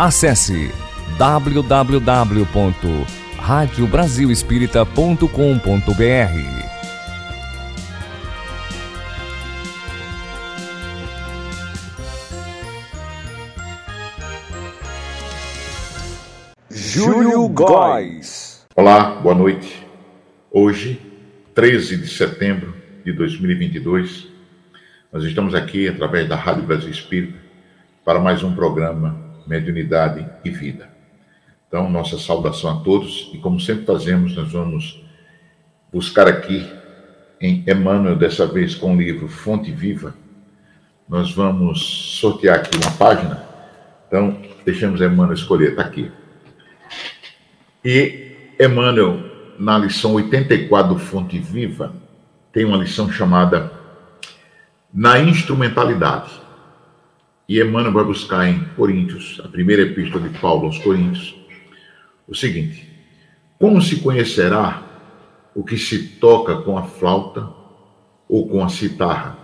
Acesse www.radiobrasilespírita.com.br. Júlio Góes. Olá, boa noite. Hoje, 13 de setembro de 2022, nós estamos aqui através da Rádio Brasil Espírita para mais um programa Mediunidade e Vida. Então, nossa saudação a todos e, como sempre fazemos, nós vamos buscar aqui em Emmanuel, dessa vez com o livro Fonte Viva. Nós vamos sortear aqui uma página. Então, deixamos Emmanuel escolher, está aqui. E Emmanuel, na lição 84 do Fonte Viva, tem uma lição chamada Na Instrumentalidade. E Emmanuel vai buscar em Coríntios, a primeira epístola de Paulo aos Coríntios, o seguinte: Como se conhecerá o que se toca com a flauta ou com a citarra?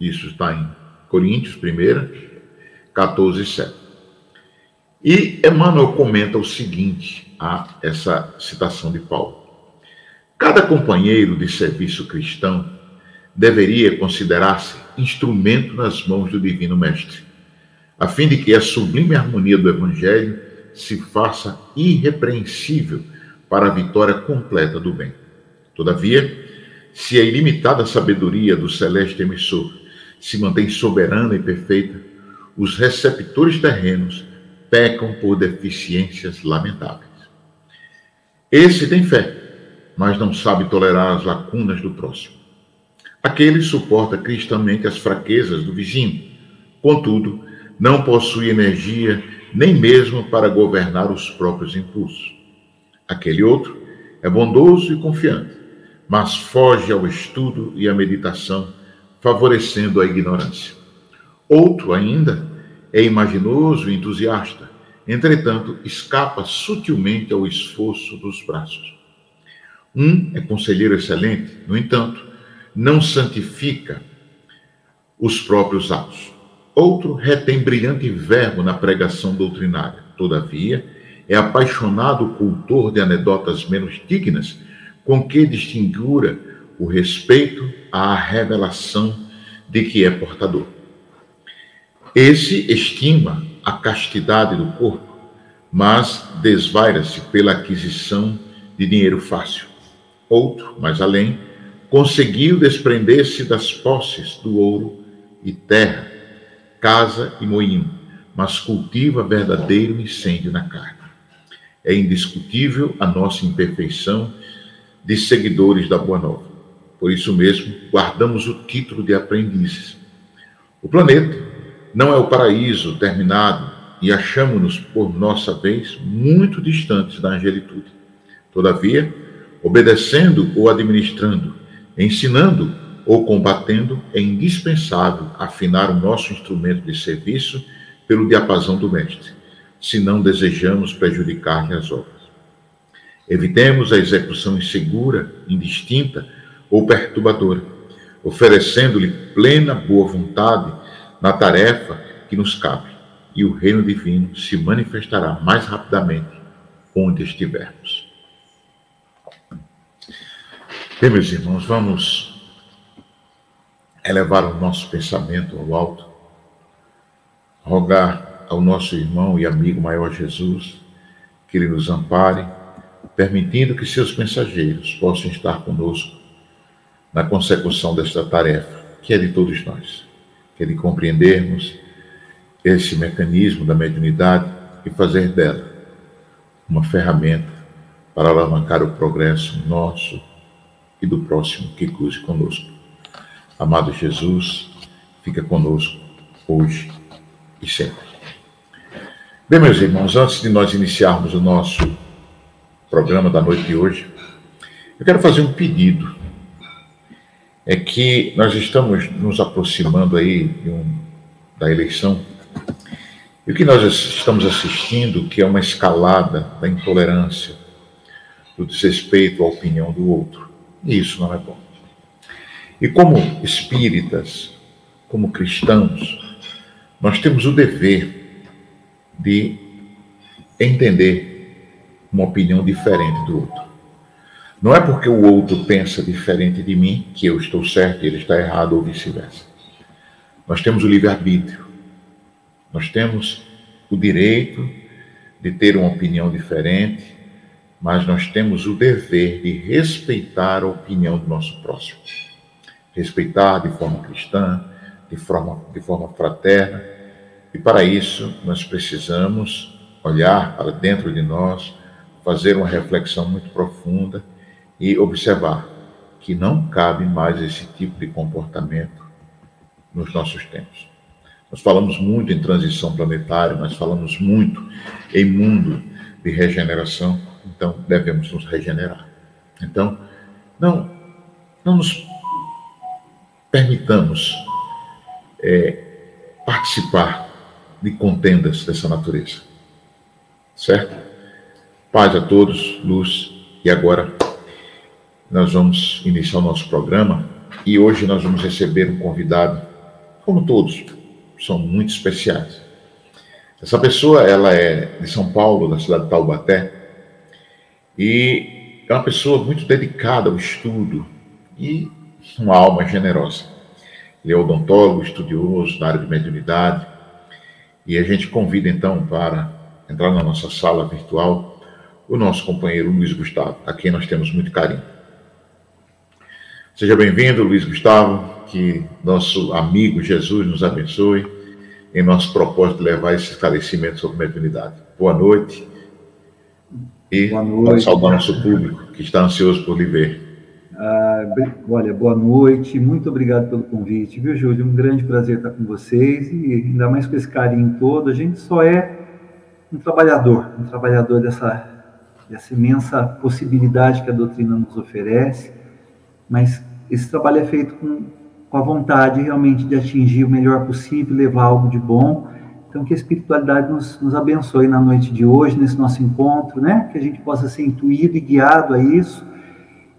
Isso está em Coríntios, 1, 14, 7. E Emmanuel comenta o seguinte a essa citação de Paulo: Cada companheiro de serviço cristão deveria considerar-se instrumento nas mãos do Divino Mestre, a fim de que a sublime harmonia do Evangelho se faça irrepreensível para a vitória completa do bem. Todavia, se a ilimitada sabedoria do celeste emissor se mantém soberana e perfeita, os receptores terrenos pecam por deficiências lamentáveis. Esse tem fé, mas não sabe tolerar as lacunas do próximo. Aquele suporta cristamente as fraquezas do vizinho, contudo, não possui energia nem mesmo para governar os próprios impulsos. Aquele outro é bondoso e confiante, mas foge ao estudo e à meditação, favorecendo a ignorância. Outro ainda é imaginoso e entusiasta, entretanto, escapa sutilmente ao esforço dos braços. Um é conselheiro excelente, no entanto, não santifica os próprios atos. Outro retém brilhante verbo na pregação doutrinária. Todavia, é apaixonado cultor de anedotas menos dignas, com que distingura o respeito à revelação de que é portador. Esse estima a castidade do corpo, mas desvaira-se pela aquisição de dinheiro fácil. Outro, mais além, conseguiu desprender-se das posses do ouro e terra, casa e moinho, mas cultiva verdadeiro incêndio na carne. É indiscutível a nossa imperfeição de seguidores da Boa Nova. Por isso mesmo, guardamos o título de aprendizes. O planeta não é o paraíso terminado e achamos-nos, por nossa vez, muito distantes da angelitude. Todavia, obedecendo ou administrando, ensinando ou combatendo, é indispensável afinar o nosso instrumento de serviço pelo diapasão do Mestre, se não desejamos prejudicar-lhe as obras. Evitemos a execução insegura, indistinta ou perturbadora, oferecendo-lhe plena boa vontade na tarefa que nos cabe, e o reino divino se manifestará mais rapidamente onde estivermos. Bem, meus irmãos, vamos elevar o nosso pensamento ao alto, rogar ao nosso irmão e amigo maior Jesus que ele nos ampare, permitindo que seus mensageiros possam estar conosco na consecução desta tarefa, que é de todos nós que é de compreendermos esse mecanismo da mediunidade e fazer dela uma ferramenta para alavancar o progresso nosso e do próximo que cruze conosco. Amado Jesus, fica conosco hoje e sempre. Bem, meus irmãos, antes de nós iniciarmos o nosso programa da noite de hoje, eu quero fazer um pedido é que nós estamos nos aproximando aí um, da eleição e o que nós estamos assistindo que é uma escalada da intolerância, do desrespeito à opinião do outro. E isso não é bom. E como espíritas, como cristãos, nós temos o dever de entender uma opinião diferente do outro. Não é porque o outro pensa diferente de mim que eu estou certo e ele está errado ou vice-versa. Nós temos o livre-arbítrio. Nós temos o direito de ter uma opinião diferente, mas nós temos o dever de respeitar a opinião do nosso próximo. Respeitar de forma cristã, de forma, de forma fraterna, e para isso nós precisamos olhar para dentro de nós, fazer uma reflexão muito profunda e observar que não cabe mais esse tipo de comportamento nos nossos tempos. Nós falamos muito em transição planetária, nós falamos muito em mundo de regeneração, então devemos nos regenerar. Então, não, não nos permitamos é, participar de contendas dessa natureza. Certo? Paz a todos, luz. E agora nós vamos iniciar o nosso programa e hoje nós vamos receber um convidado, como todos, são muito especiais. Essa pessoa, ela é de São Paulo, da cidade de Taubaté, e é uma pessoa muito dedicada ao estudo e uma alma generosa. Ele é odontólogo, estudioso na área de mediunidade, e a gente convida então para entrar na nossa sala virtual o nosso companheiro Luiz Gustavo, a quem nós temos muito carinho. Seja bem-vindo, Luiz Gustavo, que nosso amigo Jesus nos abençoe em nosso propósito de levar esse esclarecimento sobre mediunidade. Boa noite e Boa noite. saudar nosso público que está ansioso por lhe ver. Ah, olha, boa noite, muito obrigado pelo convite, viu, Júlio? Um grande prazer estar com vocês e ainda mais com esse carinho todo. A gente só é um trabalhador, um trabalhador dessa, dessa imensa possibilidade que a doutrina nos oferece, mas esse trabalho é feito com, com a vontade realmente de atingir o melhor possível, levar algo de bom então, que a espiritualidade nos, nos abençoe na noite de hoje, nesse nosso encontro, né? Que a gente possa ser intuído e guiado a isso.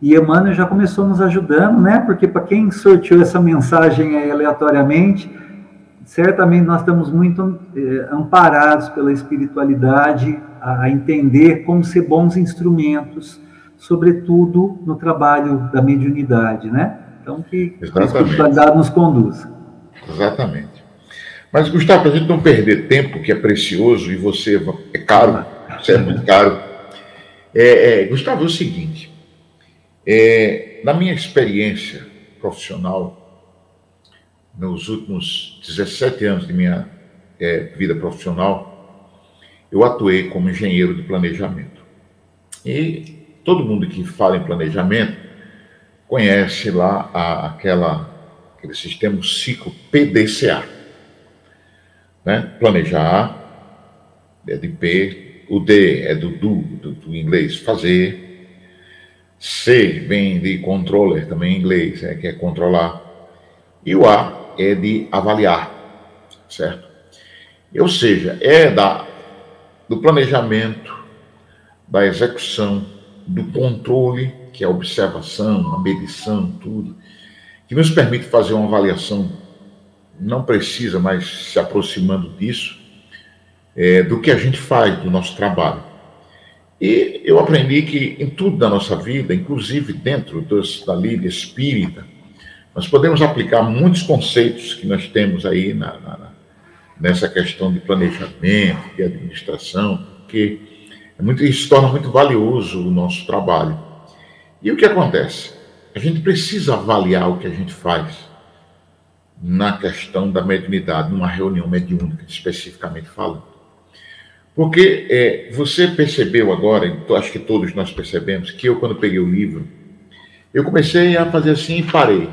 E Emmanuel já começou nos ajudando, né? Porque para quem sorteou essa mensagem aí aleatoriamente, certamente nós estamos muito eh, amparados pela espiritualidade a, a, entender como ser bons instrumentos, sobretudo no trabalho da mediunidade, né? Então, que Exatamente. a espiritualidade nos conduza. Exatamente. Mas, Gustavo, para a gente não perder tempo, que é precioso, e você é caro, você é muito caro. É, é, Gustavo, é o seguinte: é, na minha experiência profissional, nos últimos 17 anos de minha é, vida profissional, eu atuei como engenheiro de planejamento. E todo mundo que fala em planejamento conhece lá a, aquela, aquele sistema, o ciclo PDCA né? Planejar é de P, o D é do do, do, do inglês, fazer. C vem de controller, também em inglês, é, que é controlar. E o A é de avaliar, certo? Ou seja, é da, do planejamento, da execução, do controle, que é a observação, a medição, tudo, que nos permite fazer uma avaliação não precisa mais se aproximando disso, é, do que a gente faz, do nosso trabalho. E eu aprendi que em tudo da nossa vida, inclusive dentro dos, da lida espírita, nós podemos aplicar muitos conceitos que nós temos aí na, na, nessa questão de planejamento, de administração, porque é muito, isso torna muito valioso o nosso trabalho. E o que acontece? A gente precisa avaliar o que a gente faz na questão da mediunidade, numa reunião mediúnica, especificamente falando. Porque é, você percebeu agora, acho que todos nós percebemos, que eu, quando peguei o livro, eu comecei a fazer assim e parei.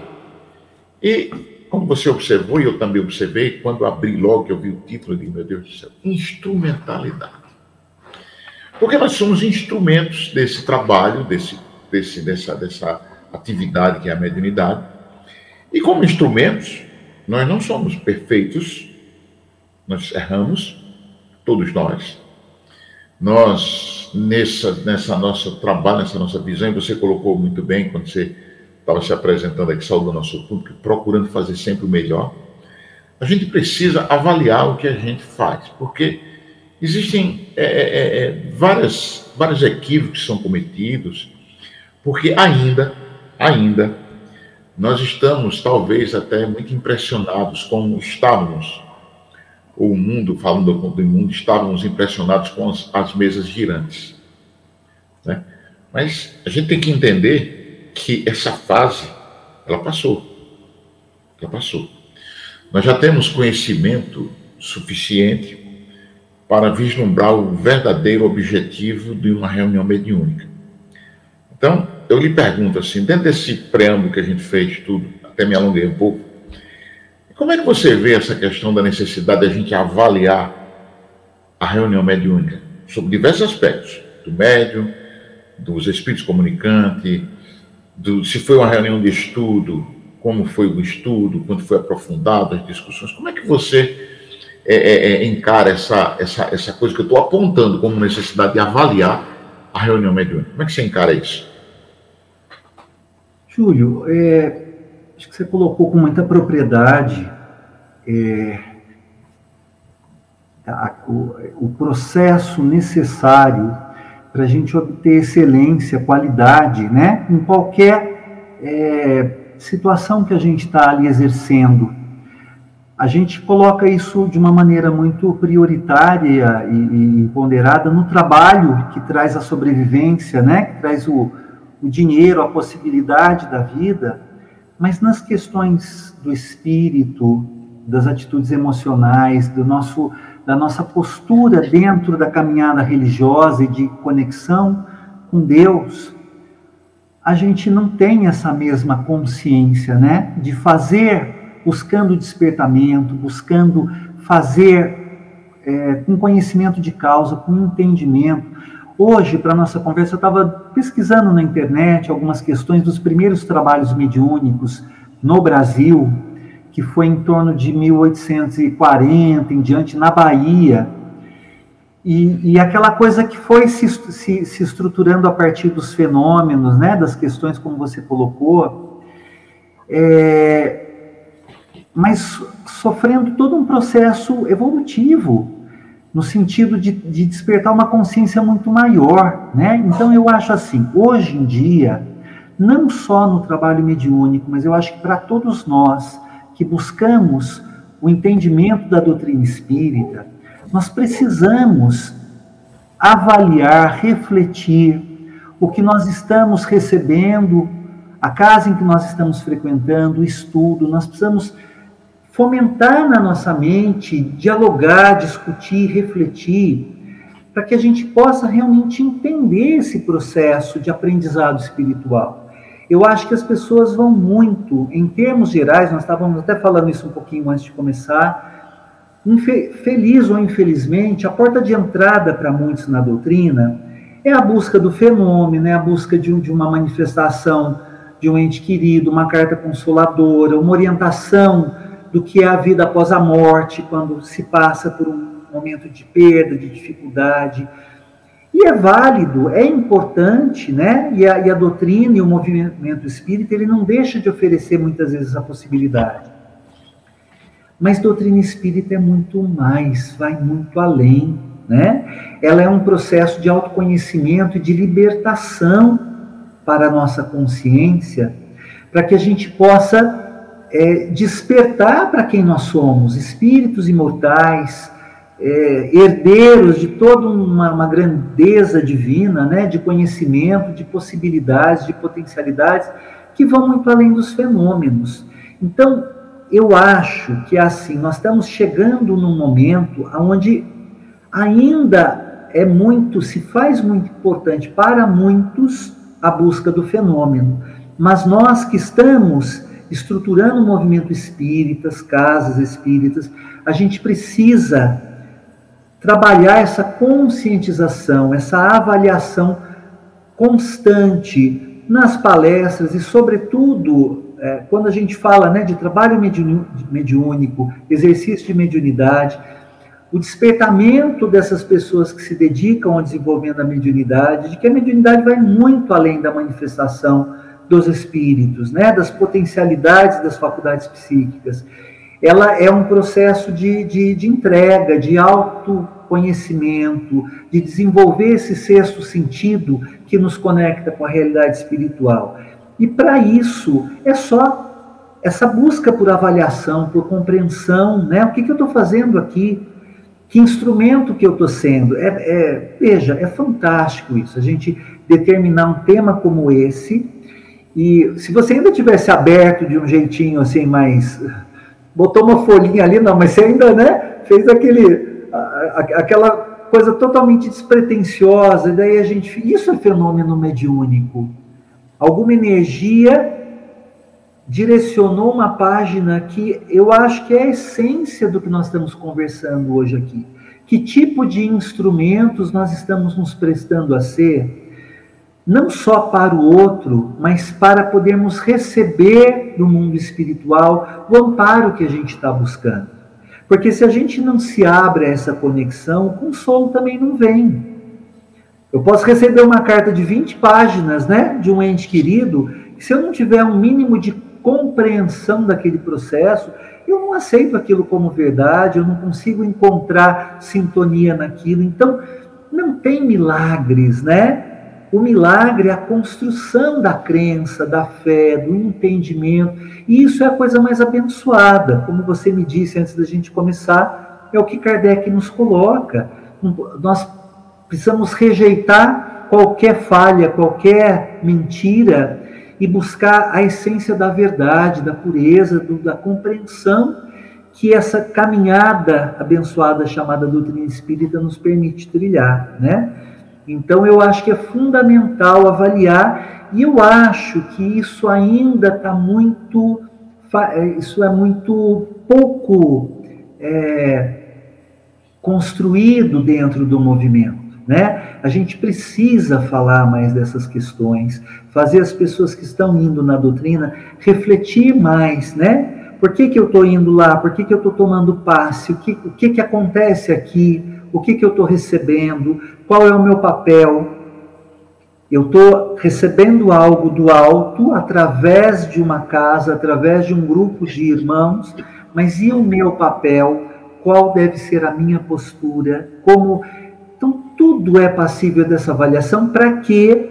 E, como você observou, e eu também observei, quando abri logo, eu vi o título, eu disse, meu Deus do céu, instrumentalidade. Porque nós somos instrumentos desse trabalho, desse, desse, dessa, dessa atividade que é a mediunidade. E como instrumentos, nós não somos perfeitos, nós erramos, todos nós. Nós, nessa, nessa nosso trabalho, nessa nossa visão, e você colocou muito bem quando você estava se apresentando aqui, saudando nosso público, procurando fazer sempre o melhor. A gente precisa avaliar o que a gente faz, porque existem é, é, é, várias, vários equívocos que são cometidos, porque ainda, ainda, nós estamos talvez até muito impressionados como estávamos, o mundo, falando do mundo, estávamos impressionados com as, as mesas girantes. Né? Mas a gente tem que entender que essa fase, ela passou. Ela passou. Nós já temos conhecimento suficiente para vislumbrar o verdadeiro objetivo de uma reunião mediúnica. Então, eu lhe pergunto assim, dentro desse preâmbulo que a gente fez tudo, até me alonguei um pouco, como é que você vê essa questão da necessidade de a gente avaliar a reunião mediúnica sobre diversos aspectos, do médium, dos espíritos comunicantes, do, se foi uma reunião de estudo, como foi o estudo, quanto foi aprofundado as discussões, como é que você é, é, é, encara essa, essa, essa coisa que eu estou apontando como necessidade de avaliar a reunião mediúnica? Como é que você encara isso? Júlio, é, acho que você colocou com muita propriedade é, a, o, o, processo necessário para a gente obter excelência, qualidade, né, em qualquer é, situação que a gente está ali exercendo. A gente coloca isso de uma maneira muito prioritária e, e ponderada no trabalho que traz a sobrevivência, né? que traz o, o dinheiro, a possibilidade da vida, mas nas questões do espírito, das atitudes emocionais, do nosso, da nossa postura dentro da caminhada religiosa e de conexão com Deus, a gente não tem essa mesma consciência, né? De fazer, buscando despertamento, buscando fazer é, com conhecimento de causa, com entendimento. Hoje, para nossa conversa, eu estava pesquisando na internet algumas questões dos primeiros trabalhos mediúnicos no Brasil, que foi em torno de 1840 em diante, na Bahia. E, e, aquela coisa que foi se, se, se, estruturando a partir dos fenômenos, né, das questões como você colocou, é, mas sofrendo todo um processo evolutivo, no sentido de, de despertar uma consciência muito maior. Né? Então eu acho assim, hoje em dia, não só no trabalho mediúnico, mas eu acho que para todos nós que buscamos o entendimento da doutrina espírita, nós precisamos avaliar, refletir o que nós estamos recebendo, a casa em que nós estamos frequentando, o estudo, nós precisamos fomentar na nossa mente, dialogar, discutir, refletir, para que a gente possa realmente entender esse processo de aprendizado espiritual. Eu acho que as pessoas vão muito, em termos gerais, nós estávamos até falando isso um pouquinho antes de começar, Feliz ou infelizmente, a porta de entrada para muitos na doutrina é a busca do fenômeno, é a busca de, de uma manifestação de um ente querido, uma carta consoladora, uma orientação do que é a vida após a morte, quando se passa por um momento de perda, de dificuldade. E é válido, é importante, né? E a, e a doutrina e o movimento espírita, ele não deixa de oferecer muitas vezes a possibilidade. Mas doutrina espírita é muito mais, vai muito além, né? Ela é um processo de autoconhecimento e de libertação para a nossa consciência, para que a gente possa é, despertar para quem nós somos, espíritos imortais, é, herdeiros de toda uma, uma, grandeza divina, né, de conhecimento, de possibilidades, de potencialidades que vão muito além dos fenômenos. Então, eu acho que assim, nós estamos chegando num momento onde ainda é muito, se faz muito importante para muitos a busca do fenômeno. Mas nós que estamos estruturando o movimento espíritas, casas espíritas, a gente precisa trabalhar essa conscientização, essa avaliação constante nas palestras e, sobretudo, é, quando a gente fala né, de trabalho mediúnico, exercício de mediunidade, o despertamento dessas pessoas que se dedicam ao desenvolvimento da mediunidade, de que a mediunidade vai muito além da manifestação dos espíritos, né, das potencialidades das faculdades psíquicas. Ela é um processo de, de, de entrega, de auto autoconhecimento, de desenvolver esse sexto sentido que nos conecta com a realidade espiritual. E para isso é só essa busca por avaliação, por compreensão, né? O que, que eu estou fazendo aqui? Que instrumento que eu estou sendo? É, é, veja, é fantástico isso. A gente determinar um tema como esse e se você ainda tivesse aberto de um jeitinho assim mais botou uma folhinha ali, não, mas você ainda, né, fez aquele aquela coisa totalmente despretensiosa, e daí a gente, isso é fenômeno mediúnico. Alguma energia direcionou uma página que eu acho que é a essência do que nós estamos conversando hoje aqui. Que tipo de instrumentos nós estamos nos prestando a ser? Não só para o outro, mas para podermos receber do mundo espiritual o amparo que a gente está buscando. Porque se a gente não se abre a essa conexão, o consolo também não vem. Eu posso receber uma carta de 20 páginas, né, de um ente querido, e se eu não tiver um mínimo de compreensão daquele processo, eu não aceito aquilo como verdade, eu não consigo encontrar sintonia naquilo. Então, não tem milagres, né? O milagre é a construção da crença, da fé, do entendimento. E isso é a coisa mais abençoada. Como você me disse antes da gente começar, é o que Kardec nos coloca. Nós precisamos rejeitar qualquer falha, qualquer mentira e buscar a essência da verdade, da pureza, do, da compreensão que essa caminhada abençoada chamada doutrina espírita nos permite trilhar, né? Então eu acho que é fundamental avaliar e eu acho que isso ainda está muito, é, isso é muito pouco é, construído dentro do movimento. Né? A gente precisa falar mais dessas questões, fazer as pessoas que estão indo na doutrina refletir mais, né? Por que, que eu estou indo lá? Por que, que eu estou tomando passe? O que, o que, que acontece aqui? O que, que eu estou recebendo? Qual é o meu papel? Eu estou recebendo algo do alto através de uma casa, através de um grupo de irmãos, mas e o meu papel? Qual deve ser a minha postura? Como então, tudo é passível dessa avaliação para que,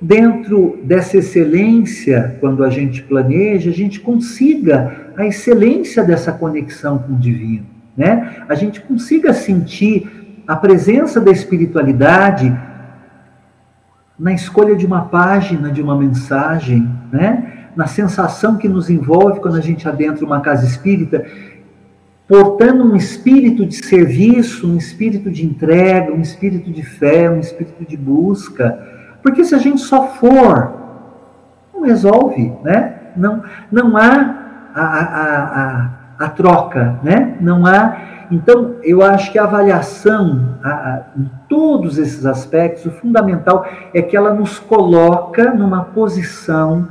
dentro dessa excelência, quando a gente planeja, a gente consiga a excelência dessa conexão com o divino. Né? A gente consiga sentir a presença da espiritualidade na escolha de uma página, de uma mensagem, né? na sensação que nos envolve quando a gente adentra uma casa espírita portando um espírito de serviço, um espírito de entrega, um espírito de fé, um espírito de busca. Porque se a gente só for, não resolve, né? Não, não há a, a, a, a troca, né? Não há. Então, eu acho que a avaliação, a, em todos esses aspectos, o fundamental é que ela nos coloca numa posição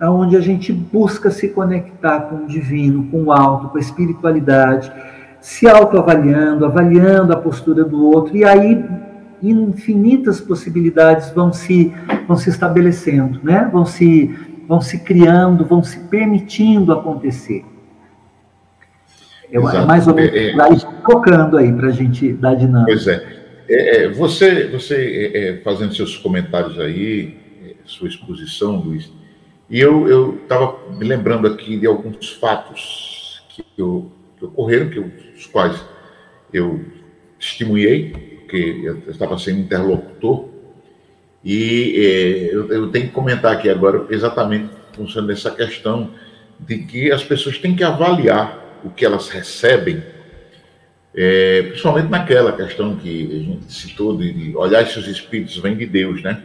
onde a gente busca se conectar com o divino, com o alto, com a espiritualidade, se autoavaliando, avaliando a postura do outro, e aí infinitas possibilidades vão se, vão se estabelecendo, né? vão, se, vão se criando, vão se permitindo acontecer. É, é mais ou menos é, é, tocando aí para a gente dar dinâmica. Pois é. é, é você, você é, fazendo seus comentários aí, sua exposição, Luiz, e eu estava me lembrando aqui de alguns fatos que, eu, que ocorreram, que eu, os quais eu testemunhei, porque eu estava sendo interlocutor, e eu, eu, tenho que comentar aqui agora exatamente funcionando essa questão de que as pessoas têm que avaliar o que elas recebem, é, principalmente naquela questão que a gente citou de, de olhar se os espíritos vêm de Deus, né?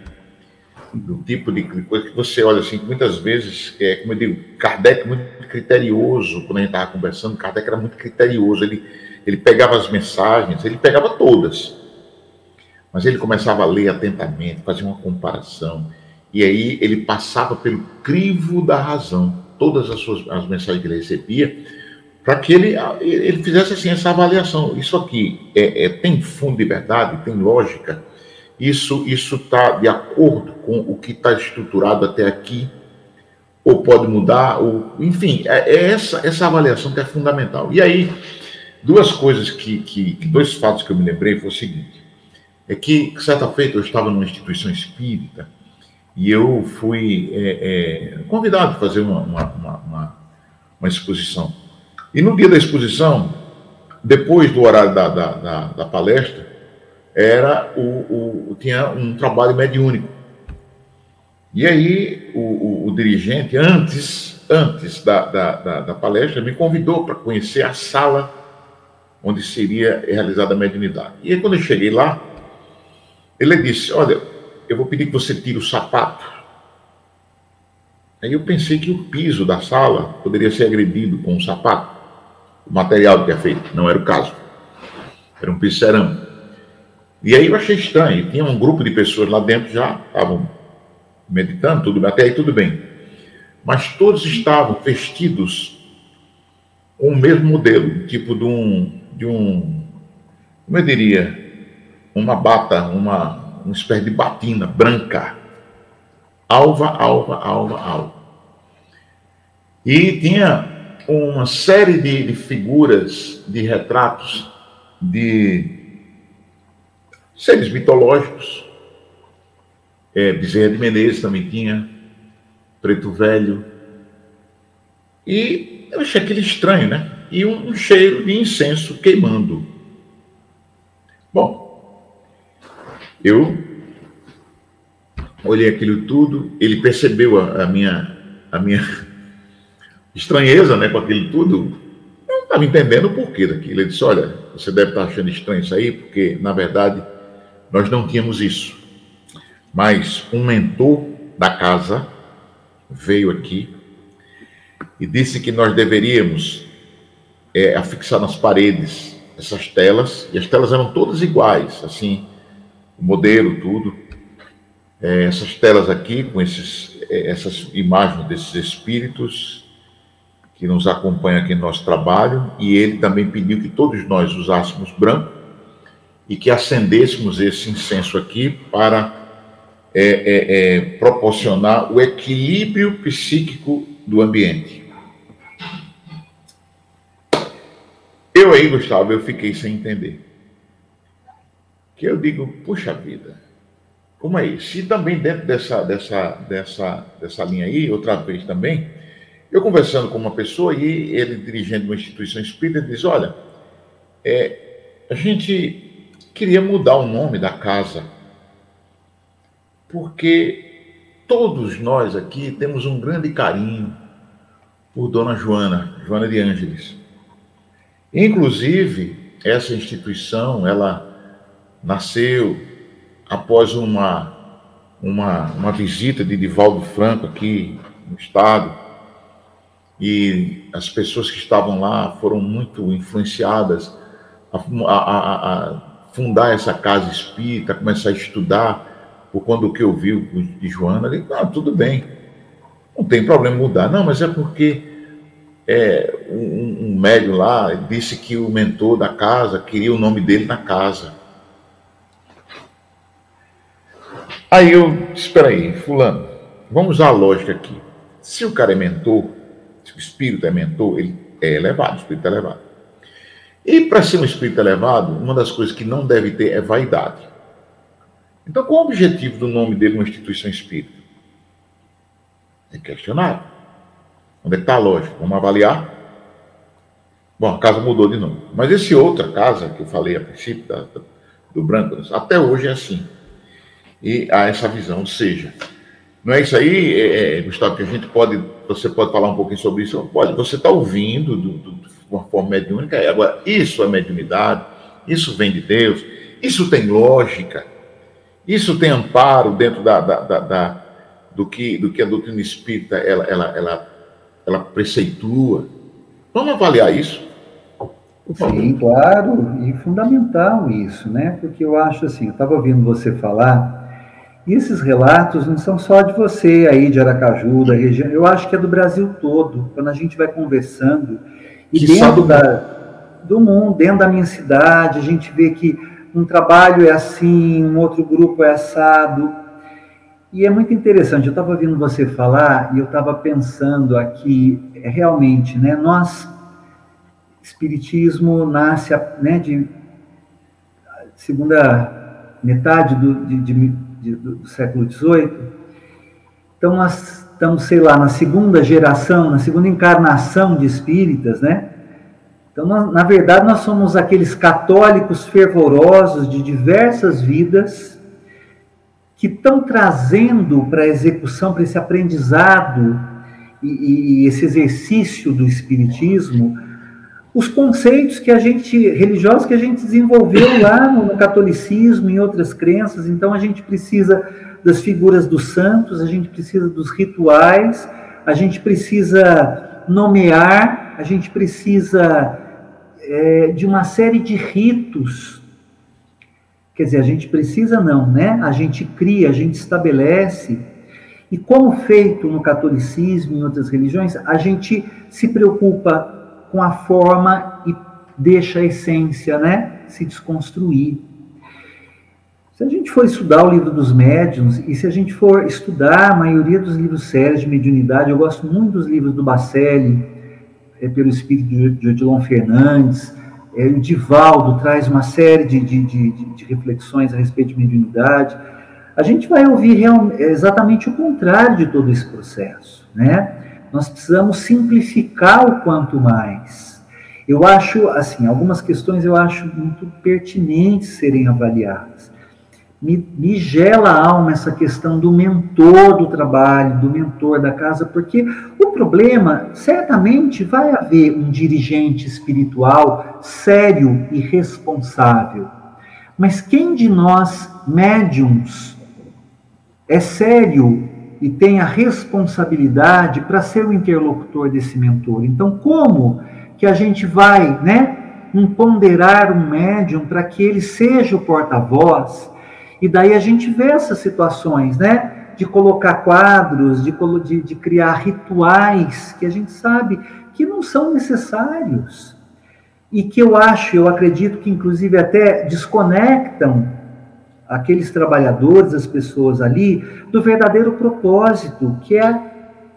do tipo de coisa que você olha assim, muitas vezes, é, como eu digo, Kardec muito criterioso, quando a gente estava conversando, Kardec era muito criterioso, ele, ele pegava as mensagens, ele pegava todas, mas ele começava a ler atentamente, fazia uma comparação, e aí ele passava pelo crivo da razão, todas as suas as mensagens que ele recebia, para que ele, ele fizesse assim essa avaliação. Isso aqui é, é, tem fundo de verdade, tem lógica, isso está de acordo com o que está estruturado até aqui, ou pode mudar, ou enfim, é, é, essa essa avaliação que é fundamental. E aí duas coisas que, que, dois fatos que eu me lembrei foi o seguinte: é que certa feita eu estava numa instituição espírita e eu fui é, é, convidado a fazer uma, uma, uma, uma, exposição. E no dia da exposição, depois do horário da, da, da, da palestra, era o, o, tinha um trabalho mediúnico. E aí o, o, o dirigente, antes, antes da, da, da, palestra, me convidou para conhecer a sala onde seria realizada a mediunidade. E aí, quando eu cheguei lá, ele disse: Olha, eu vou pedir que você tire o sapato. Aí eu pensei que o piso da sala poderia ser agredido com um sapato, o material que é feito. Não era o caso. Era um piso. E aí eu achei estranho. Tinha um grupo de pessoas lá dentro já estavam meditando, tudo até aí tudo bem. Mas todos estavam vestidos com o mesmo modelo, tipo de um, de um, como eu diria, uma bata, uma, uma espécie de batina branca. Alva, alva, alva, alva. E tinha uma série de, de figuras, de retratos de seres mitológicos. É, Bezerra de Menezes também tinha, Preto Velho. E eu achei aquele estranho, né? E um, um cheiro de incenso queimando. Bom, eu olhei aquilo tudo, ele percebeu a, a minha, a minha estranheza né, com aquilo tudo. Eu não estava entendendo o porquê daquilo. Ele disse: Olha, você deve estar achando estranho isso aí, porque, na verdade, nós não tínhamos isso. Mas um mentor da casa veio aqui e disse que nós deveríamos é, afixar nas paredes essas telas, e as telas eram todas iguais, assim, o modelo, tudo. É, essas telas aqui, com esses, é, essas imagens desses espíritos que nos acompanham aqui no nosso trabalho, e ele também pediu que todos nós usássemos branco e que acendêssemos esse incenso aqui para é, é, é proporcionar o equilíbrio psíquico do ambiente. Eu aí, Gustavo, eu fiquei sem entender que eu digo, puxa vida, como é isso? E também dentro dessa, dessa, dessa, dessa linha aí, outra vez também, eu conversando com uma pessoa e ele dirigindo uma instituição espírita diz, olha, é, a gente queria mudar o nome da casa, porque todos nós aqui temos um grande carinho por Dona Joana, Joana de Ângeles. Inclusive, essa instituição, ela nasceu após uma, uma, uma visita de Divaldo Franco aqui no estado, e as pessoas que estavam lá foram muito influenciadas a, a, a fundar essa casa espírita, começar a estudar, por quando o que eu vi de Joana, ele, ah, tudo bem, não tem problema mudar. Não, mas é porque é, um, um médium lá disse que o mentor da casa queria o nome dele na casa. Aí eu, espera aí, fulano, vamos a lógica aqui. Se o cara é mentor, o espírito é mentor, ele é elevado, o espírito é elevado. E para ser um espírito elevado, uma das coisas que não deve ter é vaidade. Então, qual o objetivo do nome dele numa instituição espírita? É questionário. Onde é está a lógica? Vamos avaliar? Bom, a casa mudou de nome. Mas esse outra casa que eu falei a princípio, da, do Branco, até hoje é assim e a essa visão. Ou seja, não é isso aí, é, é, Gustavo, que a gente pode, você pode falar um pouquinho sobre isso? Pode, você está ouvindo do, de uma forma mediúnica, agora, isso é mediunidade, isso vem de Deus, isso tem lógica, isso tem amparo dentro da, da, da, da do, que, do que a doutrina espírita ela, ela, ela, ela preceitua. Vamos avaliar isso. Sim, claro, e fundamental isso, né? Porque eu acho assim, eu estava ouvindo você falar e esses relatos não são só de você aí de Aracaju, da região, eu acho que é do Brasil todo. Quando a gente vai conversando e que dentro da, do mundo, dentro da minha cidade, a gente vê que um trabalho é assim, um outro grupo é assado. E é muito interessante, eu estava ouvindo você falar e eu estava pensando aqui, é, realmente, né, nós Espiritismo nasce né, de segunda metade do, de, de, de, do século XVIII. Então, nós estamos, sei lá, na segunda geração, na segunda encarnação de espíritas, né? Então, nós, na verdade, nós somos aqueles católicos fervorosos de diversas vidas que estão trazendo para a execução, para esse aprendizado e, e, esse exercício do espiritismo, os conceitos que a gente religiosos que a gente desenvolveu lá no, no catolicismo, em outras crenças. Então, a gente precisa das figuras dos santos, a gente precisa dos rituais, a gente precisa nomear, a gente precisa é, de uma série de ritos. Quer dizer, a gente precisa não, né? A gente cria, a gente estabelece. E como feito no catolicismo e em outras religiões, a gente se preocupa com a forma e deixa a essência, né? Se desconstruir. Se a gente for estudar o livro dos médiuns, e se a gente for estudar a maioria dos livros sérios de mediunidade, eu gosto muito dos livros do Bacelli, é, pelo espírito de Odilon Fernandes, é, o Divaldo traz uma série de, de, de, de, reflexões a respeito de mediunidade. A gente vai ouvir real, exatamente o contrário de todo esse processo, né? Nós precisamos simplificar o quanto mais. Eu acho, assim, algumas questões eu acho muito pertinentes serem avaliadas me, me gela a alma essa questão do mentor do trabalho, do mentor da casa, porque o problema, certamente, vai haver um dirigente espiritual sério e responsável. Mas quem de nós, médiums, é sério e tem a responsabilidade para ser o interlocutor desse mentor? Então, como que a gente vai, né, empoderar um médium para que ele seja o porta-voz? E daí a gente vê essas situações, né? De colocar quadros, de, de, de criar rituais que a gente sabe que não são necessários. E que eu acho, eu acredito que inclusive até desconectam aqueles trabalhadores, as pessoas ali, do verdadeiro propósito, que é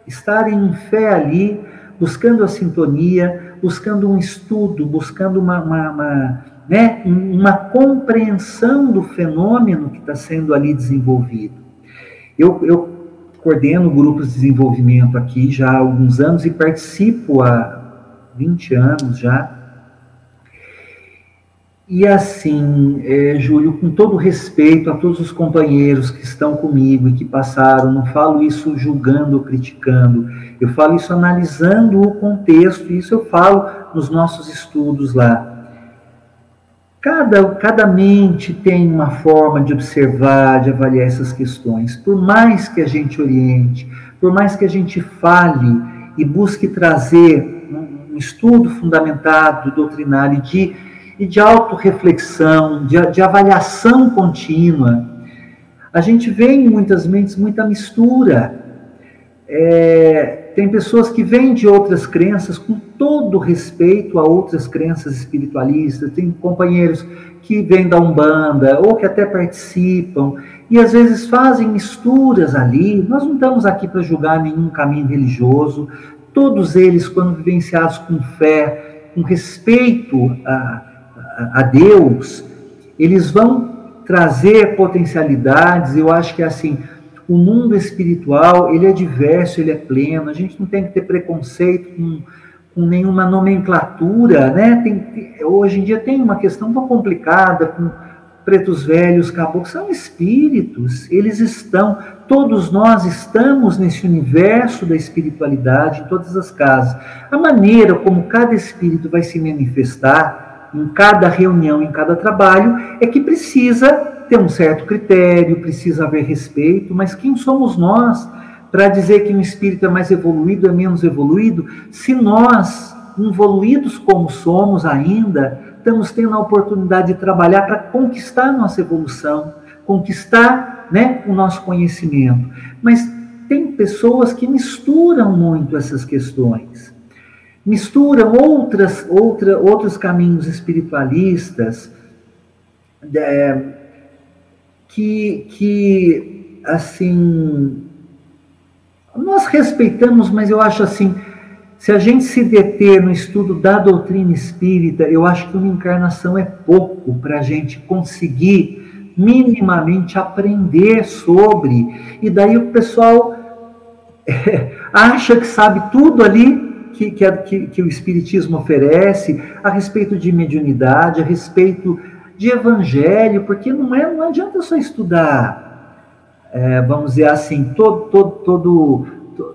estarem em fé ali, buscando a sintonia, buscando um estudo, buscando uma, uma, uma né, uma compreensão do fenômeno que está sendo ali desenvolvido. Eu, eu coordeno grupos de desenvolvimento aqui já há alguns anos e participo há 20 anos já. E assim, é, Júlio, com todo respeito a todos os companheiros que estão comigo e que passaram, não falo isso julgando ou criticando, eu falo isso analisando o contexto, e isso eu falo nos nossos estudos lá. Cada, cada mente tem uma forma de observar, de avaliar essas questões. Por mais que a gente oriente, por mais que a gente fale e busque trazer um estudo fundamentado, doutrinário de, e de autorreflexão, de, de avaliação contínua, a gente vê em muitas mentes muita mistura. É, tem pessoas que vêm de outras crenças com todo respeito a outras crenças espiritualistas, tem companheiros que vêm da Umbanda ou que até participam e às vezes fazem misturas ali. Nós não estamos aqui para julgar nenhum caminho religioso, todos eles, quando vivenciados com fé, com respeito a, a, Deus, eles vão trazer potencialidades. Eu acho que assim o mundo espiritual, ele é diverso, ele é pleno, a gente não tem que ter preconceito com, com nenhuma nomenclatura, né? Tem, hoje em dia tem uma questão tão complicada com pretos velhos, caboclos, são espíritos, eles estão, todos nós estamos nesse universo da espiritualidade, em todas as casas. A maneira como cada espírito vai se manifestar em cada reunião, em cada trabalho, é que precisa ter um certo critério, precisa haver respeito, mas quem somos nós para dizer que um espírito é mais evoluído, é menos evoluído, se nós, evoluídos como somos ainda, estamos tendo a oportunidade de trabalhar para conquistar a nossa evolução, conquistar né, o nosso conhecimento. Mas tem pessoas que misturam muito essas questões. Misturam outras, outra, outros caminhos espiritualistas, é, que, que assim, nós respeitamos, mas eu acho assim, se a gente se deter no estudo da doutrina espírita, eu acho que uma encarnação é pouco para a gente conseguir minimamente aprender sobre. E daí o pessoal é, acha que sabe tudo ali que, que, que, o Espiritismo oferece a respeito de mediunidade, a respeito de evangelho, porque não, é, não adianta só estudar, é, vamos dizer assim, todo, todo, todo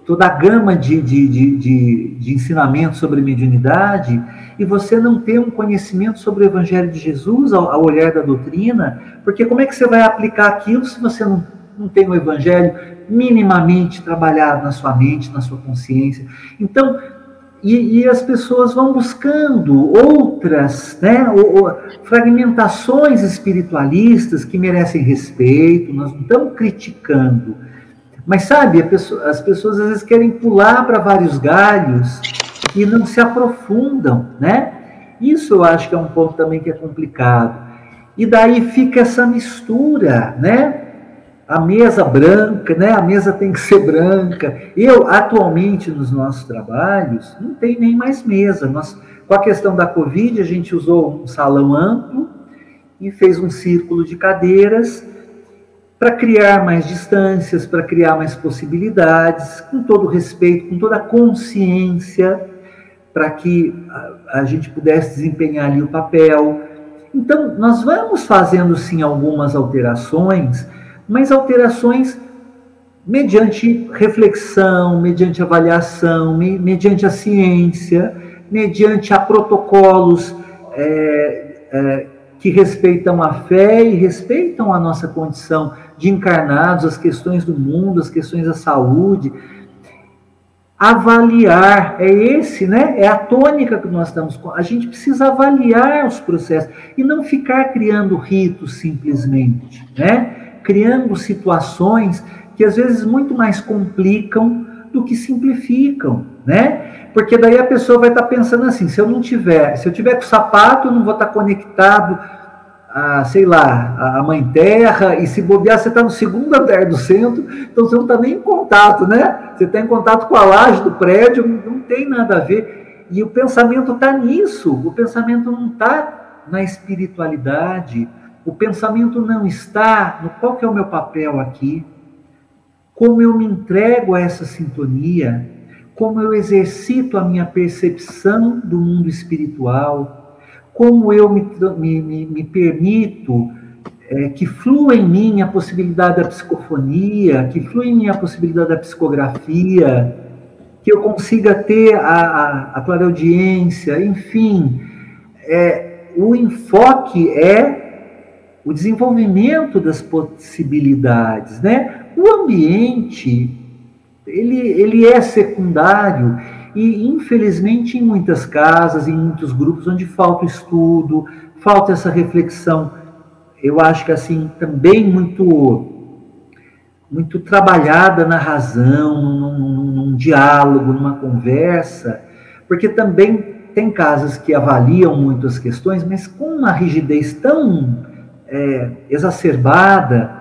toda a gama de, de, de, de, sobre mediunidade e você não ter um conhecimento sobre o Evangelho de Jesus ao, ao, olhar da doutrina, porque como é que você vai aplicar aquilo se você não, não tem o Evangelho minimamente trabalhado na sua mente, na sua consciência? Então, e, e as pessoas vão buscando outras né, ou, ou, fragmentações espiritualistas que merecem respeito, nós não estamos criticando mas sabe, pessoa, as pessoas às vezes querem pular para vários galhos e não se aprofundam, né? Isso eu acho que é um ponto também que é complicado. E daí fica essa mistura, né? A mesa branca, né? A mesa tem que ser branca. Eu, atualmente, nos nossos trabalhos, não tem nem mais mesa. Nós, com a questão da Covid, a gente usou um salão amplo e fez um círculo de cadeiras para criar mais distâncias, para criar mais possibilidades, com todo respeito, com toda consciência, para que a, a, gente pudesse desempenhar ali o papel. Então, nós vamos fazendo sim algumas alterações, mas alterações mediante reflexão, mediante avaliação, me, mediante a ciência, mediante a protocolos é, é, que respeitam a fé e respeitam a nossa condição de encarnados, as questões do mundo, as questões da saúde. Avaliar, é esse, né? É a tônica que nós estamos com. A gente precisa avaliar os processos e não ficar criando ritos simplesmente, né? Criando situações que às vezes muito mais complicam do que simplificam, né? Porque daí a pessoa vai estar pensando assim: se eu não tiver, se eu tiver com sapato, eu não vou estar conectado a, sei lá, a mãe terra, e se bobear, você está no segundo andar do centro, então você não está nem em contato, né? Você está em contato com a laje do prédio, não tem nada a ver. E o pensamento está nisso, o pensamento não está na espiritualidade, o pensamento não está no qual que é o meu papel aqui, como eu me entrego a essa sintonia, como eu exercito a minha percepção do mundo espiritual, como eu me, me, me permito é, que flua em mim a possibilidade da psicofonia, que flua em mim a possibilidade da psicografia, que eu consiga ter a, a, a clareaudiência, enfim. É, o enfoque é o desenvolvimento das possibilidades, né? O ambiente, ele, ele é secundário, e, infelizmente, em muitas casas, em muitos grupos, onde falta estudo, falta essa reflexão, eu acho que assim, também muito muito trabalhada na razão, num, num, num diálogo, numa conversa, porque também tem casas que avaliam muito as questões, mas com uma rigidez tão é, exacerbada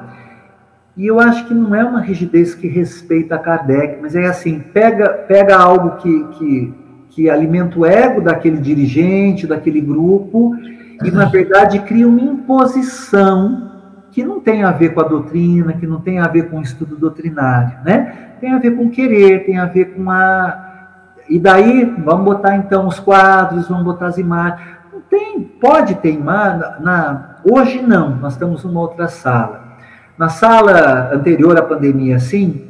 e eu acho que não é uma rigidez que respeita Kardec, mas é assim, pega, pega algo que, que, que alimenta o ego daquele dirigente, daquele grupo, e na verdade cria uma imposição que não tem a ver com a doutrina, que não tem a ver com o estudo doutrinário, né? Tem a ver com querer, tem a ver com a. E daí, vamos botar então os quadros, vamos botar as imagens. Não tem, pode ter imagem. Na... Hoje não, nós estamos numa outra sala. Na sala anterior à pandemia, sim,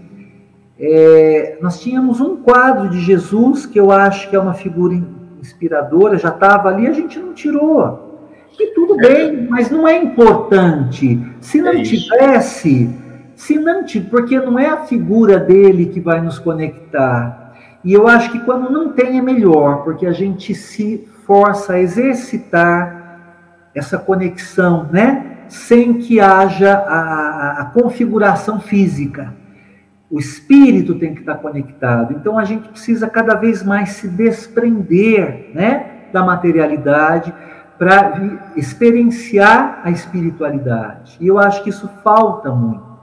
é, nós tínhamos um quadro de Jesus que eu acho que é uma figura inspiradora, já estava ali, a gente não tirou. E tudo é. bem, mas não é importante. Se não é tivesse, se não tivesse, porque não é a figura dele que vai nos conectar. E eu acho que quando não tem é melhor, porque a gente se força a exercitar essa conexão, né? sem que haja a, a configuração física. O espírito tem que estar conectado. Então a gente precisa cada vez mais se desprender né, da materialidade para experienciar a espiritualidade. E eu acho que isso falta muito.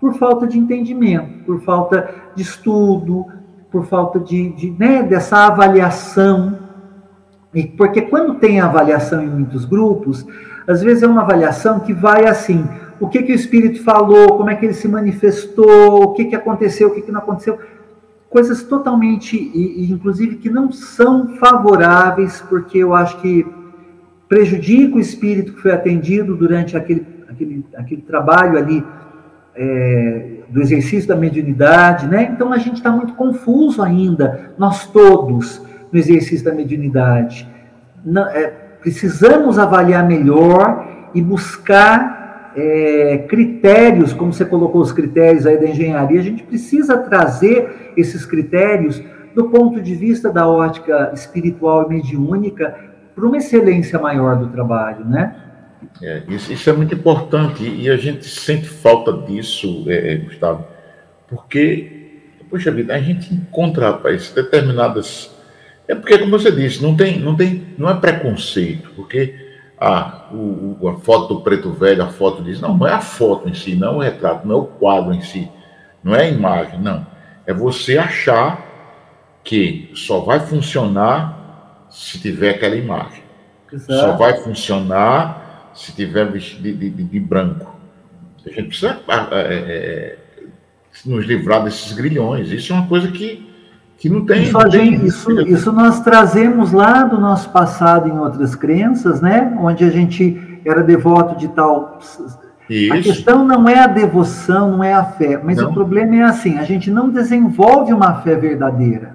Por falta de entendimento, por falta de estudo, por falta de, de né, dessa avaliação. Porque quando tem avaliação em muitos grupos, às vezes é uma avaliação que vai assim: o que, que o Espírito falou, como é que ele se manifestou, o que, que aconteceu, o que, que não aconteceu. Coisas totalmente, e inclusive que não são favoráveis, porque eu acho que prejudica o espírito que foi atendido durante aquele, aquele, aquele trabalho ali é, do exercício da mediunidade, né? Então a gente está muito confuso ainda, nós todos, no exercício da mediunidade. Não, é, precisamos avaliar melhor e buscar é, critérios, como você colocou os critérios aí da engenharia, a gente precisa trazer esses critérios do ponto de vista da ótica espiritual e mediúnica para uma excelência maior do trabalho, né? É, isso, isso, é muito importante e a gente sente falta disso, é, é, Gustavo, porque, poxa vida, a gente encontra, rapaz, determinadas. É porque, como você disse, não tem, não tem, não é preconceito, porque ah, o, a foto do preto velho, a foto diz, não, não é a foto em si, não é o retrato, não é o quadro em si, não é a imagem, não. É você achar que só vai funcionar se tiver aquela imagem. Exato. Só vai funcionar se tiver vestido de, de, de branco. A gente precisa é, é, é, nos livrar desses grilhões. Isso é uma coisa que, que não tem. Isso, gente, isso, isso nós trazemos lá do nosso passado em outras crenças, né? Onde a gente era devoto de tal. Isso. A questão não é a devoção, não é a fé, mas não. o problema é assim: a gente não desenvolve uma fé verdadeira.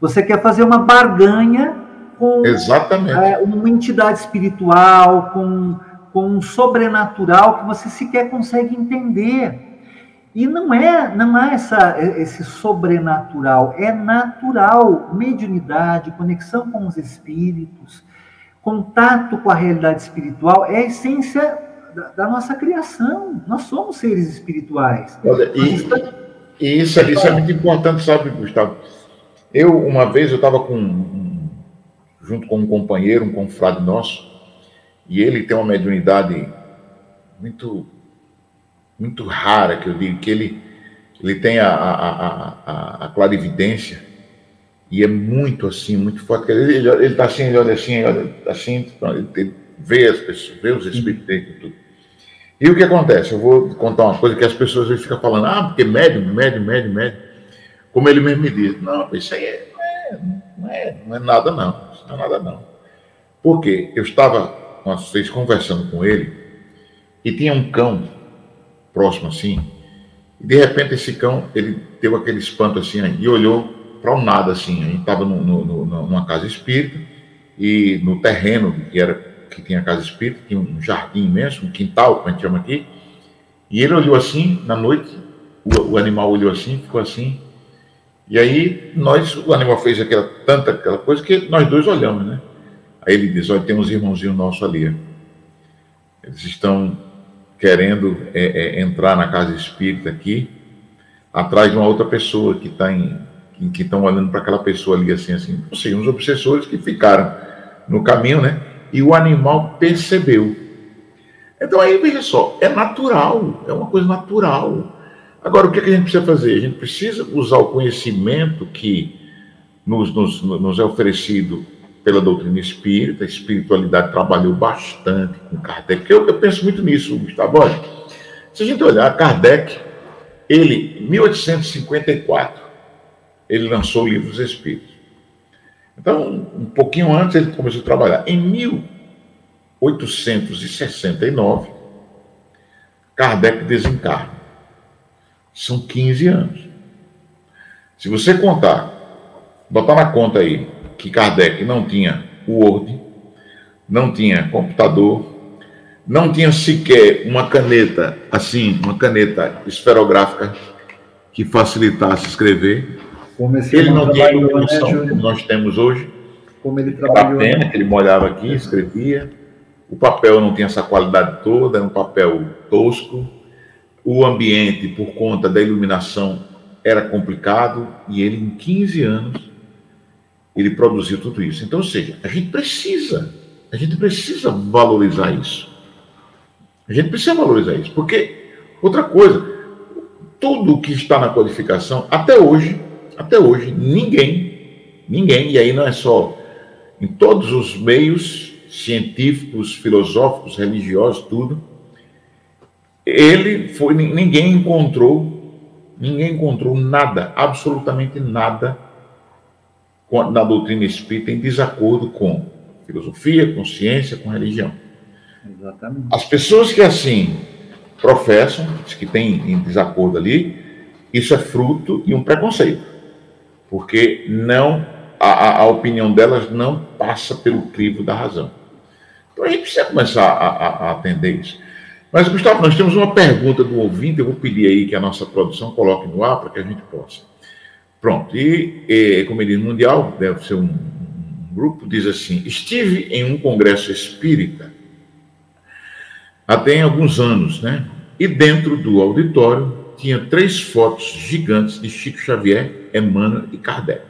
Você quer fazer uma barganha com é, uma entidade espiritual, com com um sobrenatural que você sequer consegue entender. E não é, não há essa, esse sobrenatural, é natural, mediunidade, conexão com os espíritos, contato com a realidade espiritual, é a essência da, da nossa criação. Nós somos seres espirituais. Olha, e, estamos... e isso, isso é muito importante, sabe, Gustavo? Eu, uma vez, eu estava com, junto com um companheiro, um confrade nosso, e ele tem uma mediunidade muito, muito rara, que eu digo, que ele, ele tem a, a, a, a clarividência e é muito assim, muito forte. Ele está ele, ele assim, ele olha assim, ele olha assim, ele, ele vê as pessoas, vê os espíritos dentro tudo. E o que acontece? Eu vou contar uma coisa que as pessoas ficam falando, ah, porque médium, médium, médium, médium. Como ele mesmo me diz, não, isso aí é, não, é, não, é, não é nada não, isso não é nada não. Porque eu estava nós fez conversando com ele, e tinha um cão próximo assim, e de repente esse cão, ele teve aquele espanto assim, e olhou para o nada assim, a gente estava numa casa espírita, e no terreno que era que tinha a casa espírita, tinha um jardim imenso, um quintal, como a gente chama aqui, e ele olhou assim, na noite, o, o animal olhou assim, ficou assim, e aí nós, o animal fez aquela tanta aquela coisa que nós dois olhamos, né? Aí ele diz: Olha, tem uns irmãozinhos nossos ali. Eles estão querendo é, é, entrar na casa espírita aqui, atrás de uma outra pessoa que está em. que estão olhando para aquela pessoa ali, assim, assim. Ou seja, uns obsessores que ficaram no caminho, né? E o animal percebeu. Então aí, veja só, é natural, é uma coisa natural. Agora, o que, é que a gente precisa fazer? A gente precisa usar o conhecimento que nos, nos, nos é oferecido pela doutrina espírita, a espiritualidade trabalhou bastante com Kardec. Eu, eu penso muito nisso, Gustavo. Olha, se a gente olhar, Kardec, ele, em 1854, ele lançou o livro dos Espíritos. Então, um pouquinho antes, ele começou a trabalhar. Em 1869, Kardec desencarna. São 15 anos. Se você contar, botar na conta aí, que Kardec não tinha Word, não tinha computador, não tinha sequer uma caneta, assim, uma caneta esferográfica que facilitasse escrever. ele não tinha iluminação né, como nós temos hoje. Como ele trabalhou. Pena que ele molhava aqui, escrevia. O papel não tinha essa qualidade toda, era um papel tosco. O ambiente, por conta da iluminação, era complicado. E ele, em 15 anos, ele produziu tudo isso. Então, ou seja, a gente precisa, a gente precisa valorizar isso. A gente precisa valorizar isso, porque outra coisa, tudo que está na codificação, até hoje, até hoje, ninguém, ninguém, e aí não é só em todos os meios científicos, filosóficos, religiosos, tudo, ele foi, ninguém encontrou, ninguém encontrou nada, absolutamente nada na doutrina espírita em desacordo com filosofia, com ciência, com religião. Exatamente. As pessoas que assim professam, que têm em desacordo ali, isso é fruto de um preconceito, porque não a, a, opinião delas não passa pelo crivo da razão. Então a gente precisa começar a, a, a atender isso. Mas, Gustavo, nós temos uma pergunta do ouvinte, eu vou pedir aí que a nossa produção coloque no ar para que a gente possa. Pronto, e, e Comunidade Mundial, deve ser um, um grupo, diz assim: estive em um congresso espírita há tem alguns anos, né? E dentro do auditório tinha três fotos gigantes de Chico Xavier, Emmanuel e Kardec.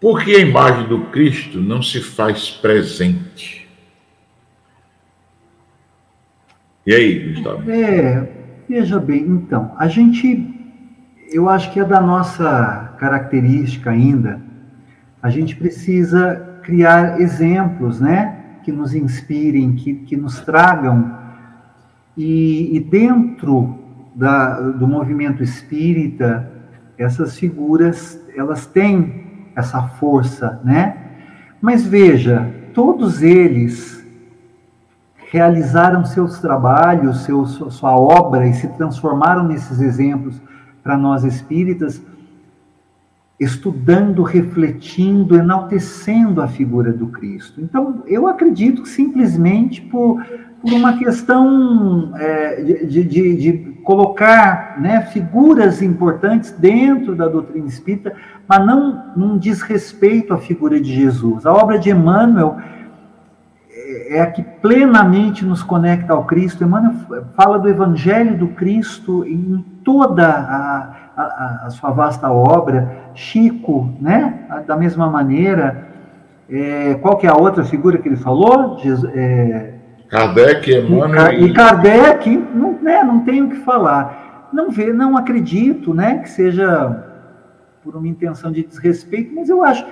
Por que a imagem do Cristo não se faz presente? E aí, Gustavo? É, veja bem, então, a gente, eu acho que é da nossa característica ainda, a gente precisa criar exemplos, né, que nos inspirem, que, que nos tragam, e, e dentro da, do movimento espírita, essas figuras, elas têm essa força, né? Mas veja, todos eles realizaram seus trabalhos, seu, sua obra e se transformaram nesses exemplos para nós espíritas, estudando, refletindo, enaltecendo a figura do Cristo. Então, eu acredito que simplesmente por, por uma questão é, de, de, de, colocar né, figuras importantes dentro da doutrina espírita, mas não num desrespeito à figura de Jesus. A obra de Emmanuel é a que plenamente nos conecta ao Cristo. Emmanuel fala do Evangelho do Cristo em toda a, a, a sua vasta obra. Chico, né, da mesma maneira. É, qual que é a outra figura que ele falou? Jesus, é, Kardec, Emmanuel. E, e Kardec, não, né, não tenho o que falar. Não vê, não acredito, né, que seja por uma intenção de desrespeito, mas eu acho.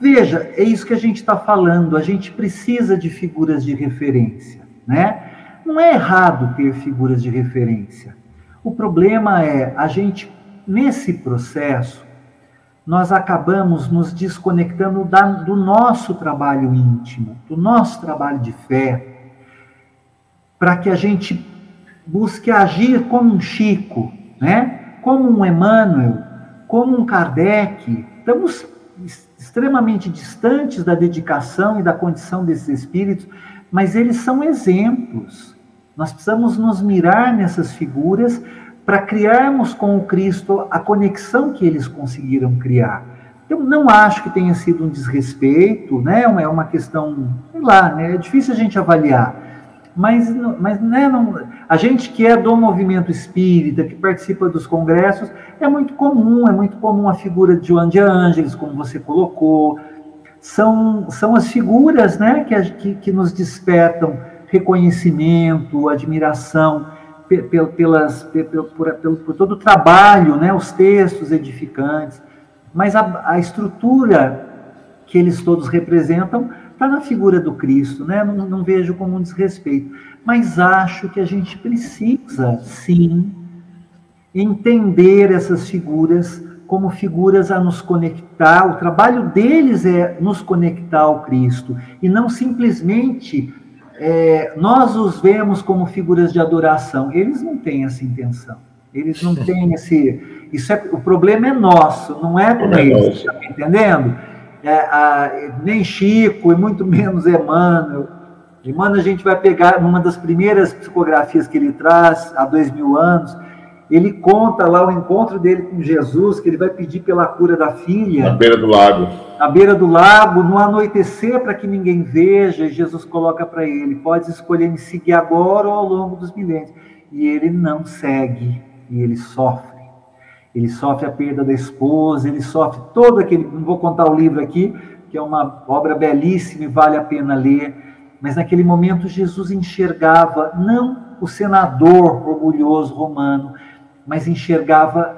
Veja, é isso que a gente está falando. A gente precisa de figuras de referência, né? Não é errado ter figuras de referência. O problema é a gente nesse processo nós acabamos nos desconectando da, do nosso trabalho íntimo, do nosso trabalho de fé, para que a gente busque agir como um Chico, né? como um Emmanuel, como um Kardec. Estamos extremamente distantes da dedicação e da condição desses espíritos, mas eles são exemplos. Nós precisamos nos mirar nessas figuras para criarmos com o Cristo a conexão que eles conseguiram criar. Eu não acho que tenha sido um desrespeito, né? É uma questão, sei lá, né? É difícil a gente avaliar mas, mas né, não, a gente que é do movimento espírita, que participa dos congressos, é muito comum, é muito comum a figura de João de Ângeles, como você colocou, são, são as figuras né, que, que, que nos despertam reconhecimento, admiração pelas, por, por, por, todo o trabalho, né, os textos edificantes, mas a, a estrutura que eles todos representam está na figura do Cristo, né? Não, não, vejo como um desrespeito, mas acho que a gente precisa, sim, entender essas figuras como figuras a nos conectar. O trabalho deles é nos conectar ao Cristo e não simplesmente é, nós os vemos como figuras de adoração. Eles não têm essa intenção. Eles não têm esse. Isso é, o problema é nosso, não é com é eles. Está entendendo? é, a, nem Chico e muito menos Emmanuel. Emmanuel a gente vai pegar numa das primeiras psicografias que ele traz, há dois mil anos, ele conta lá o encontro dele com Jesus, que ele vai pedir pela cura da filha. Na beira do lago. Na beira do lago, no anoitecer, para que ninguém veja, Jesus coloca para ele: pode escolher me seguir agora ou ao longo dos milênios. E ele não segue, e ele sofre ele sofre a perda da esposa, ele sofre todo aquele. Não vou contar o livro aqui, que é uma obra belíssima e vale a pena ler, mas naquele momento Jesus enxergava não o senador orgulhoso romano, mas enxergava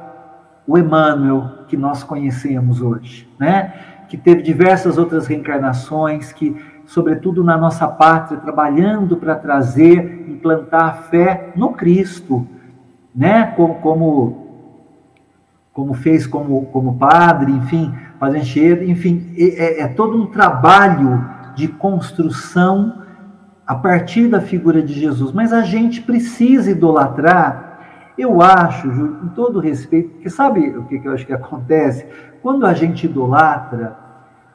o Emmanuel que nós conhecemos hoje, né? Que teve diversas outras reencarnações, que, sobretudo na nossa pátria, trabalhando para trazer, implantar a fé no Cristo, né? Como, como, como fez como, como padre, enfim, padre enfim, é, é todo um trabalho de construção a partir da figura de Jesus. Mas a gente precisa idolatrar eu acho, Júlio, com todo respeito, que sabe o que, eu acho que acontece? Quando a gente idolatra,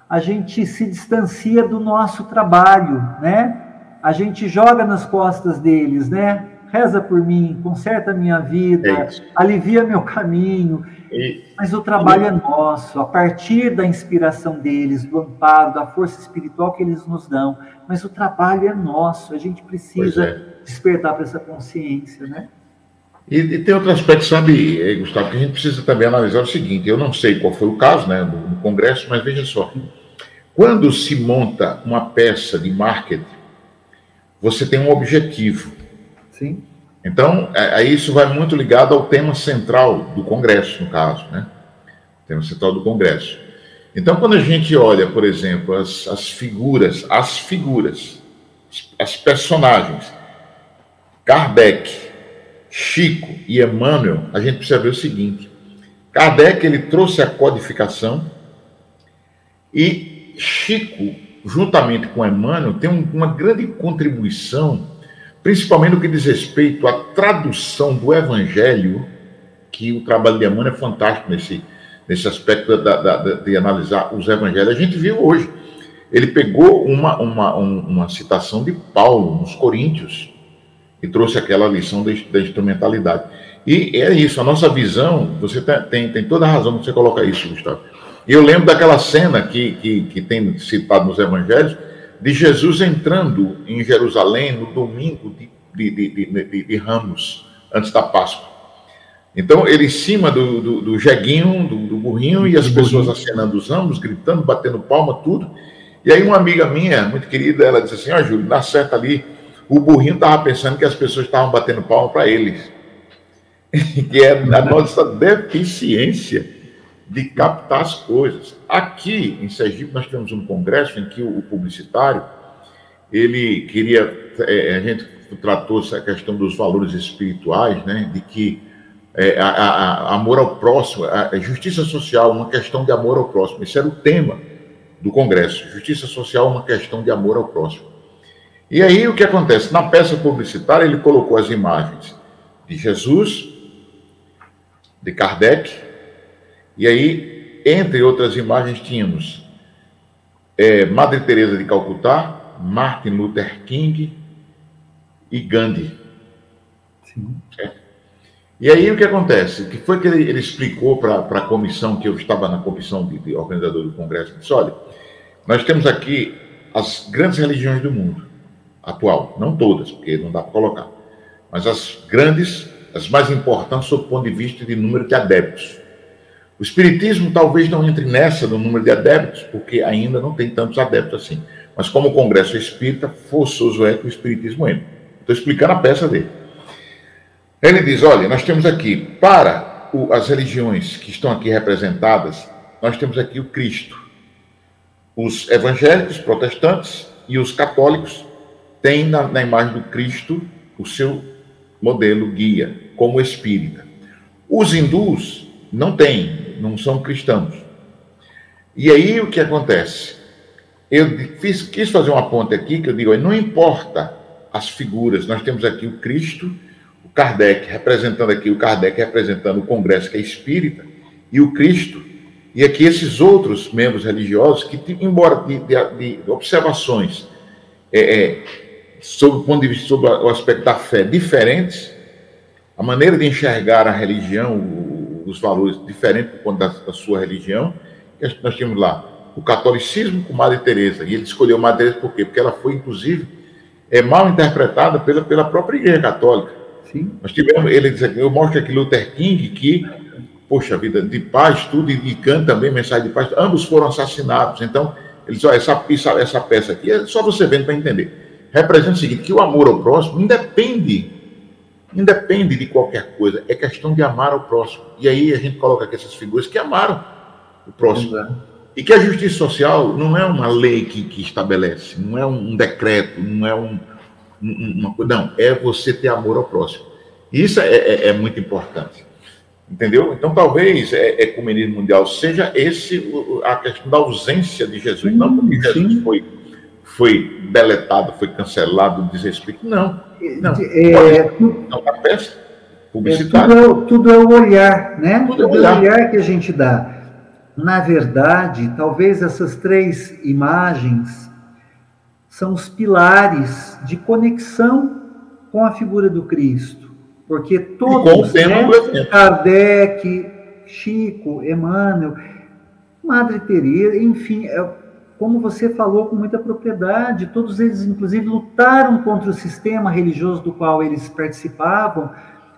a gente se distancia do nosso trabalho, né? A gente joga nas costas deles, né? Reza por mim, conserta a minha vida, é alivia meu caminho. E... Mas o trabalho é nosso, a partir da inspiração deles, do amparo, da força espiritual que eles nos dão. Mas o trabalho é nosso, a gente precisa é. despertar para essa consciência, né? E, e, tem outro aspecto, sabe, eh, Gustavo, que a gente precisa também analisar o seguinte: eu não sei qual foi o caso né, do, do Congresso, mas veja só. Quando se monta uma peça de marketing, você tem um objetivo. Sim. Então, é, aí isso vai muito ligado ao tema central do Congresso, no caso, né? O tema central do Congresso. Então, quando a gente olha, por exemplo, as, as figuras, as figuras, as personagens, Kardec, Chico e Emmanuel, a gente precisa ver o seguinte: Kardec ele trouxe a codificação e Chico, juntamente com Emmanuel, tem uma grande contribuição, principalmente no que diz respeito à tradução do Evangelho, que o trabalho de Emmanuel é fantástico nesse, nesse aspecto da, da, da, de analisar os Evangelhos. A gente viu hoje, ele pegou uma, uma, uma citação de Paulo nos Coríntios e trouxe aquela lição da, da instrumentalidade. E é isso, a nossa visão, você tem, tem toda a razão que você coloca isso, Gustavo. Eu lembro daquela cena que, que, que tem citado nos evangelhos, de Jesus entrando em Jerusalém no domingo de, de, de, de, de Ramos, antes da Páscoa. Então, ele em cima do, do, do jeguinho, do, do, burrinho, e as pessoas acenando os ramos, gritando, batendo palma, tudo. E aí uma amiga minha, muito querida, ela disse assim, ó, oh, Júlio, dá certo ali, o burrinho estava pensando que as pessoas estavam batendo palma para eles. que é a nossa deficiência de captar as coisas. Aqui em Sergipe nós tivemos um congresso em que o publicitário ele queria é, a gente tratou essa questão dos valores espirituais, né, de que é, a, a, amor ao próximo, a, a justiça social, uma questão de amor ao próximo. Esse era o tema do congresso. Justiça social, uma questão de amor ao próximo. E aí o que acontece? Na peça publicitária ele colocou as imagens de Jesus, de Kardec, e aí, entre outras imagens, tínhamos é, Madre Teresa de Calcutá, Martin Luther King e Gandhi. É. E aí o que acontece? O que foi que ele, ele explicou para a comissão, que eu estava na comissão de, de organizador do Congresso? Disse, olha, nós temos aqui as grandes religiões do mundo atual, não todas, porque não dá para colocar, mas as grandes, as mais importantes sob o ponto de vista de número de adeptos. O Espiritismo talvez não entre nessa do número de adeptos, porque ainda não tem tantos adeptos assim. Mas como o Congresso é espírita, forçoso é que o Espiritismo entre. Estou explicando a peça dele. Ele diz: olha, nós temos aqui, para o, as religiões que estão aqui representadas, nós temos aqui o Cristo. Os evangélicos, protestantes e os católicos tem na, na imagem do Cristo o seu modelo guia, como espírita. Os hindus não têm, não são cristãos. E aí o que acontece? Eu fiz, quis fazer uma ponte aqui que eu digo, não importa as figuras, nós temos aqui o Cristo, o Kardec representando aqui, o Kardec representando o Congresso que é espírita, e o Cristo, e aqui esses outros membros religiosos que, embora de, de, de observações é, é, sob o ponto de vista, sob o aspecto da fé, diferentes, a maneira de enxergar a religião, os valores diferentes do ponto da, da sua religião. Nós tínhamos lá o catolicismo com Madre Teresa, e ele escolheu Madre Teresa por quê? Porque ela foi, inclusive, é mal interpretada pela, pela própria Igreja Católica. Sim. Nós tivemos, ele diz, eu mostro aqui Luther King que, poxa vida, de paz, tudo, e, canta também mensagem de paz, ambos foram assassinados. Então, ele diz, essa, essa, essa peça aqui, é só você vendo para entender representa o seguinte, que o amor ao próximo independe Independe de qualquer coisa, é questão de amar o próximo. E aí a gente coloca aqui essas figuras que amaram o próximo. Exato. E que a justiça social não é uma lei que, que estabelece, não é um decreto, não é um, uma coisa. Não, é você ter amor ao próximo. E isso é, é, é muito importante. Entendeu? Então, talvez é, ecumenismo mundial seja esse a questão da ausência de Jesus. Sim, não porque Jesus foi, foi deletado, foi cancelado, desrespeito. Não. Não. É, não a peça publicitária. É, tudo, tudo, é o olhar, né? Tudo, é tudo é o olhar que a gente dá. Na verdade, talvez essas três imagens são os pilares de conexão com a figura do Cristo. Porque todos, né, Kardec, Chico, Emmanuel, Madre Teresa, enfim, é, como você falou com muita propriedade, todos eles, inclusive, lutaram contra o sistema religioso do qual eles participavam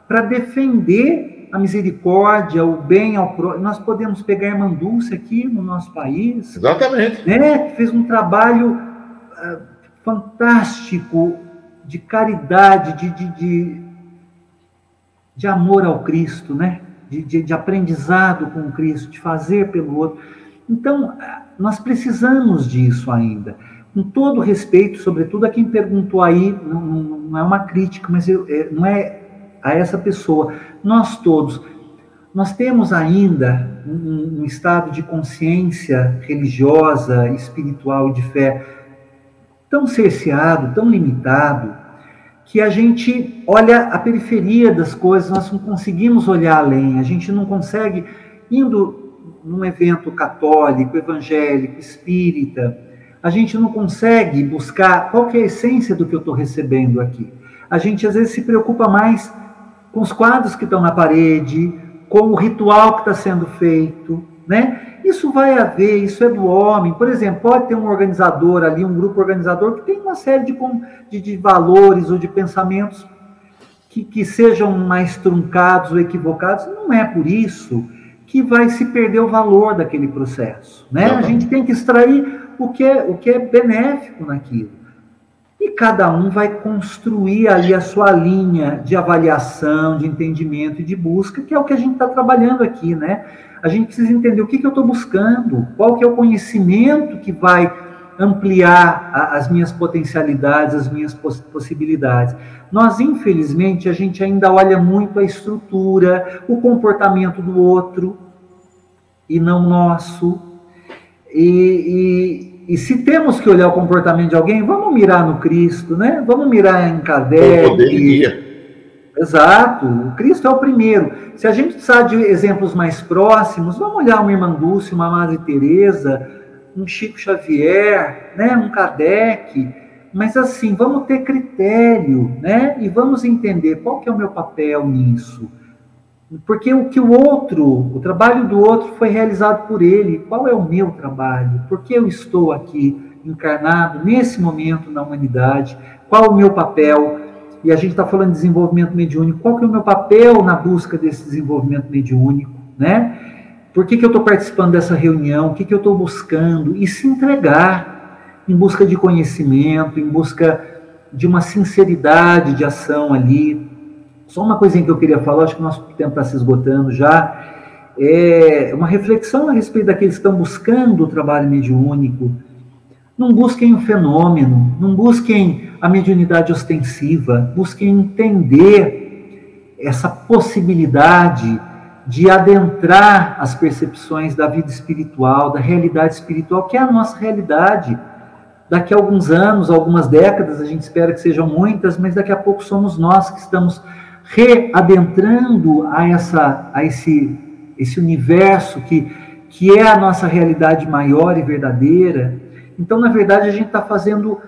para defender a misericórdia, o bem ao próximo. Nós podemos pegar a Irmã Dulce aqui no nosso país. Exatamente. Né, que fez um trabalho uh, fantástico de caridade, de, de, de de amor ao Cristo, né? De, de, de, aprendizado com o Cristo, de fazer pelo outro. Então, nós precisamos disso ainda. Com todo respeito, sobretudo a quem perguntou aí, não, não é uma crítica, mas eu, é, não é a essa pessoa. Nós todos, nós temos ainda um, um estado de consciência religiosa, espiritual de fé tão cerceado, tão limitado, que a gente olha a periferia das coisas, nós não conseguimos olhar além, a gente não consegue, indo num evento católico, evangélico, espírita, a gente não consegue buscar qual é a essência do que eu estou recebendo aqui. A gente às vezes se preocupa mais com os quadros que estão na parede, com o ritual que está sendo feito, né? Isso vai haver, isso é do homem. Por exemplo, pode ter um organizador ali, um grupo organizador, que tem uma série de, de, de valores ou de pensamentos que, que sejam mais truncados ou equivocados. Não é por isso que vai se perder o valor daquele processo. Né? A gente tem que extrair o que é, o que é benéfico naquilo. E cada um vai construir ali a sua linha de avaliação, de entendimento e de busca, que é o que a gente está trabalhando aqui, né? a gente precisa entender o que, que eu estou buscando, qual que é o conhecimento que vai ampliar a, as minhas potencialidades, as minhas poss possibilidades. Nós, infelizmente, a gente ainda olha muito a estrutura, o comportamento do outro e não nosso. E, e, e, se temos que olhar o comportamento de alguém, vamos mirar no Cristo, né? Vamos mirar em Kardec. Exato, o Cristo é o primeiro. Se a gente precisar de exemplos mais próximos, vamos olhar uma Irmã Dulce, uma Madre Teresa, um Chico Xavier, né, um Kardec, mas assim, vamos ter critério, né? E vamos entender qual que é o meu papel nisso. Porque o que o outro, o trabalho do outro foi realizado por ele, qual é o meu trabalho? Por que eu estou aqui encarnado nesse momento na humanidade? Qual o meu papel? e a gente está falando de desenvolvimento mediúnico, qual que é o meu papel na busca desse desenvolvimento mediúnico, né? Por que, que eu estou participando dessa reunião? O que, que eu estou buscando? E se entregar em busca de conhecimento, em busca de uma sinceridade de ação ali. Só uma coisinha que eu queria falar, acho que o nosso tempo está se esgotando já. É uma reflexão a respeito daqueles que estão buscando o trabalho mediúnico. Não busquem o fenômeno, não busquem a mediunidade ostensiva, busquem entender essa possibilidade de adentrar as percepções da vida espiritual, da realidade espiritual, que é a nossa realidade. Daqui a alguns anos, algumas décadas, a gente espera que sejam muitas, mas daqui a pouco somos nós que estamos readentrando a, essa, a esse, esse universo que, que é a nossa realidade maior e verdadeira. Então, na verdade, a gente está fazendo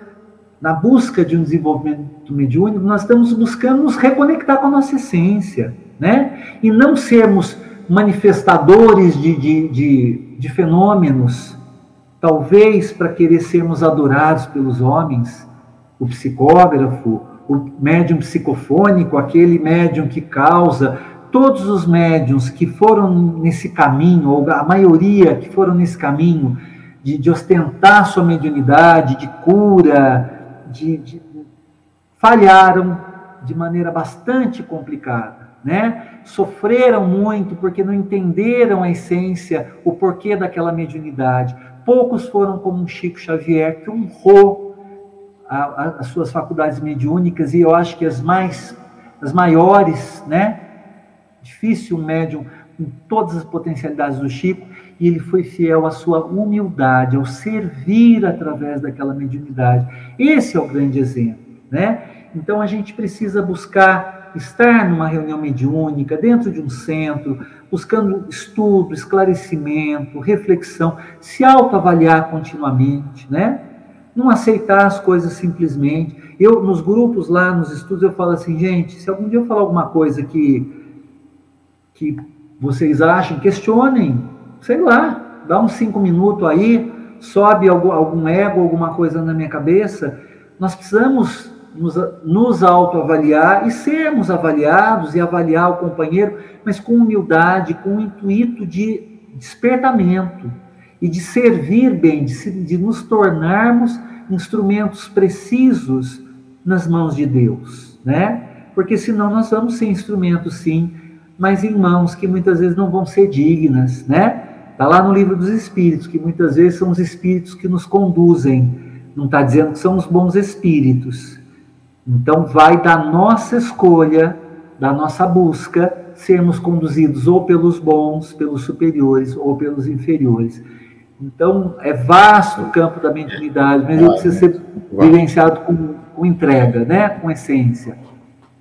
na busca de um desenvolvimento mediúnico, nós estamos buscando nos reconectar com a nossa essência, né? E não sermos manifestadores de, de, de, de fenômenos, talvez para querer sermos adorados pelos homens, o psicógrafo, o médium psicofônico, aquele médium que causa, todos os médiums que foram nesse caminho, ou a maioria que foram nesse caminho, de, de ostentar sua mediunidade, de cura, de, de falharam, de maneira bastante complicada, né? Sofreram muito porque não entenderam a essência, o porquê daquela mediunidade. Poucos foram como um Chico Xavier que honrou a, a, as suas faculdades mediúnicas e eu acho que as mais, as maiores, né? Difícil um médium com todas as potencialidades do Chico e ele foi fiel à sua humildade, ao servir através daquela mediunidade. Esse é o grande exemplo, né? Então a gente precisa buscar estar numa reunião mediúnica, dentro de um centro, buscando estudo, esclarecimento, reflexão, se autoavaliar continuamente, né? Não aceitar as coisas simplesmente. Eu, nos grupos lá, nos estudos, eu falo assim, gente, se algum dia eu falar alguma coisa que, que vocês acham, questionem, sei lá, dá uns cinco minutos aí, sobe algum, algum ego, alguma coisa na minha cabeça. Nós precisamos nos, nos autoavaliar e sermos avaliados e avaliar o companheiro, mas com humildade, com o intuito de despertamento e de servir bem, de, de nos tornarmos instrumentos precisos nas mãos de Deus, né? Porque senão nós vamos ser instrumentos, sim, mas em mãos que muitas vezes não vão ser dignas, né? Está lá no livro dos Espíritos, que muitas vezes são os espíritos que nos conduzem. Não está dizendo que são os bons espíritos, então, vai da nossa escolha, da nossa busca, sermos conduzidos ou pelos bons, pelos superiores ou pelos inferiores. Então, é vasto o campo da mediunidade, mas ele precisa ser vivenciado com, com entrega, né? com essência.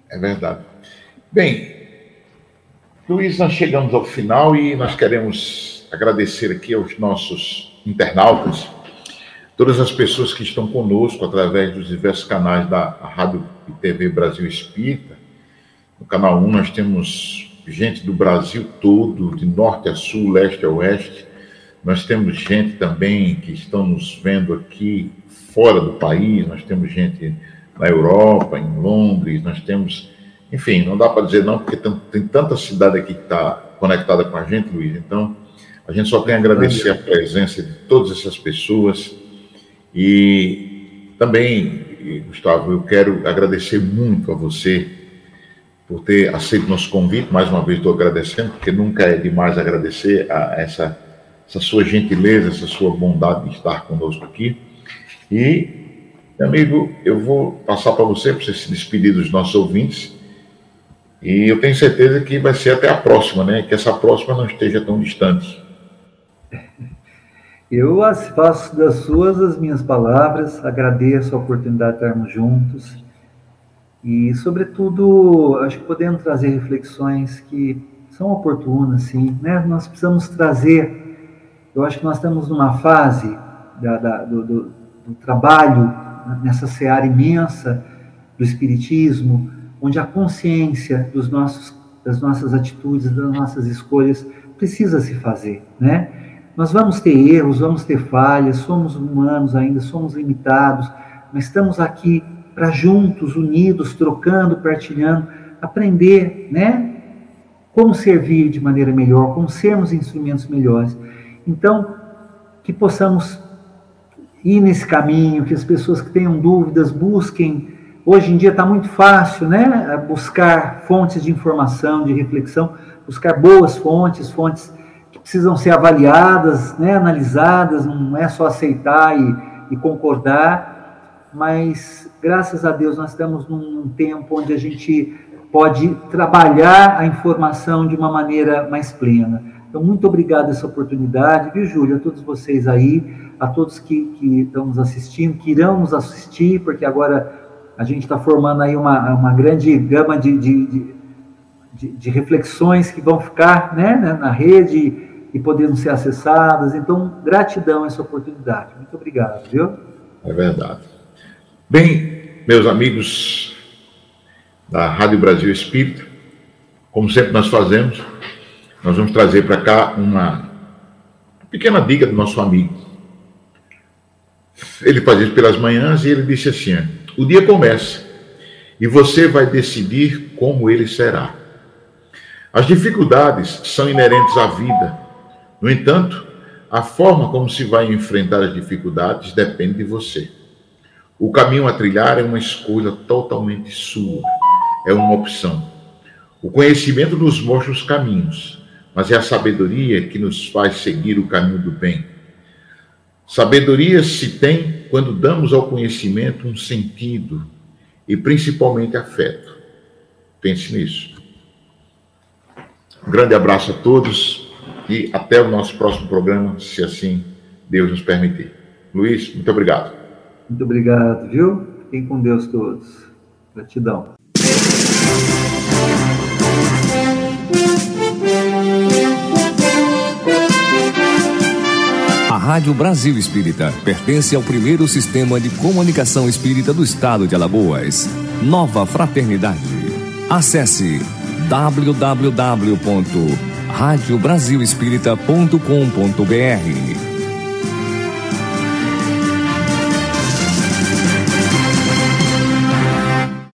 É verdade. Bem, Luiz, nós chegamos ao final e nós queremos agradecer aqui aos nossos internautas todas as pessoas que estão conosco através dos diversos canais da Rádio e TV Brasil Espírita. No canal 1 nós temos gente do Brasil todo, de norte a sul, leste a oeste. Nós temos gente também que estão nos vendo aqui fora do país, nós temos gente na Europa, em Londres, nós temos, enfim, não dá para dizer não, porque tem, tem tanta cidade aqui que está conectada com a gente, Luiz. Então, a gente só tem a agradecer a presença de todas essas pessoas e também, Gustavo, eu quero agradecer muito a você por ter aceito nosso convite. Mais uma vez estou agradecendo, porque nunca é demais agradecer a essa, essa sua gentileza, essa sua bondade de estar conosco aqui. E, amigo, eu vou passar para você, para você se despedir dos nossos ouvintes. E eu tenho certeza que vai ser até a próxima, né? Que essa próxima não esteja tão distante. Eu faço das suas as minhas palavras, agradeço a oportunidade de estarmos juntos e, sobretudo, acho que podemos trazer reflexões que são oportunas, sim, né? Nós precisamos trazer, eu acho que nós estamos numa fase da, da, do, do, do trabalho nessa seara imensa do Espiritismo, onde a consciência dos nossos, das nossas atitudes, das nossas escolhas precisa se fazer, né? Nós vamos ter erros, vamos ter falhas, somos humanos ainda, somos limitados, mas estamos aqui para juntos, unidos, trocando, partilhando, aprender, né? Como servir de maneira melhor, como sermos instrumentos melhores. Então, que possamos ir nesse caminho, que as pessoas que tenham dúvidas busquem. Hoje em dia está muito fácil, né? Buscar fontes de informação, de reflexão, buscar boas fontes, fontes precisam ser avaliadas, né, analisadas, não é só aceitar e, e concordar, mas graças a Deus nós estamos num tempo onde a gente pode trabalhar a informação de uma maneira mais plena. Então, muito obrigado essa oportunidade, viu, Júlio? A todos vocês aí, a todos que, que estão nos assistindo, que irão nos assistir, porque agora a gente está formando aí uma, uma grande gama de, de, de, de, reflexões que vão ficar né, na rede e podendo ser acessadas. Então, gratidão a essa oportunidade. Muito obrigado, viu? É verdade. Bem, meus amigos da Rádio Brasil Espírita, como sempre nós fazemos, nós vamos trazer para cá uma pequena dica do nosso amigo. Ele fazia isso pelas manhãs e ele disse assim: o dia começa e você vai decidir como ele será. As dificuldades são inerentes à vida no entanto, a forma como se vai enfrentar as dificuldades depende de você. O caminho a trilhar é uma escolha totalmente sua. é uma opção. O conhecimento nos mostra os caminhos, mas é a sabedoria que nos faz seguir o caminho do bem. Sabedoria se tem quando damos ao conhecimento um sentido e principalmente afeto. Pense nisso. Um grande abraço a todos e até o nosso próximo programa, se assim Deus nos permitir. Luiz, muito obrigado. Muito obrigado, viu? Fiquem com Deus todos. Gratidão. A Rádio Brasil Espírita pertence ao primeiro sistema de comunicação espírita do estado de Alagoas. Nova Fraternidade. Acesse www.radiobrasilespírita.com.br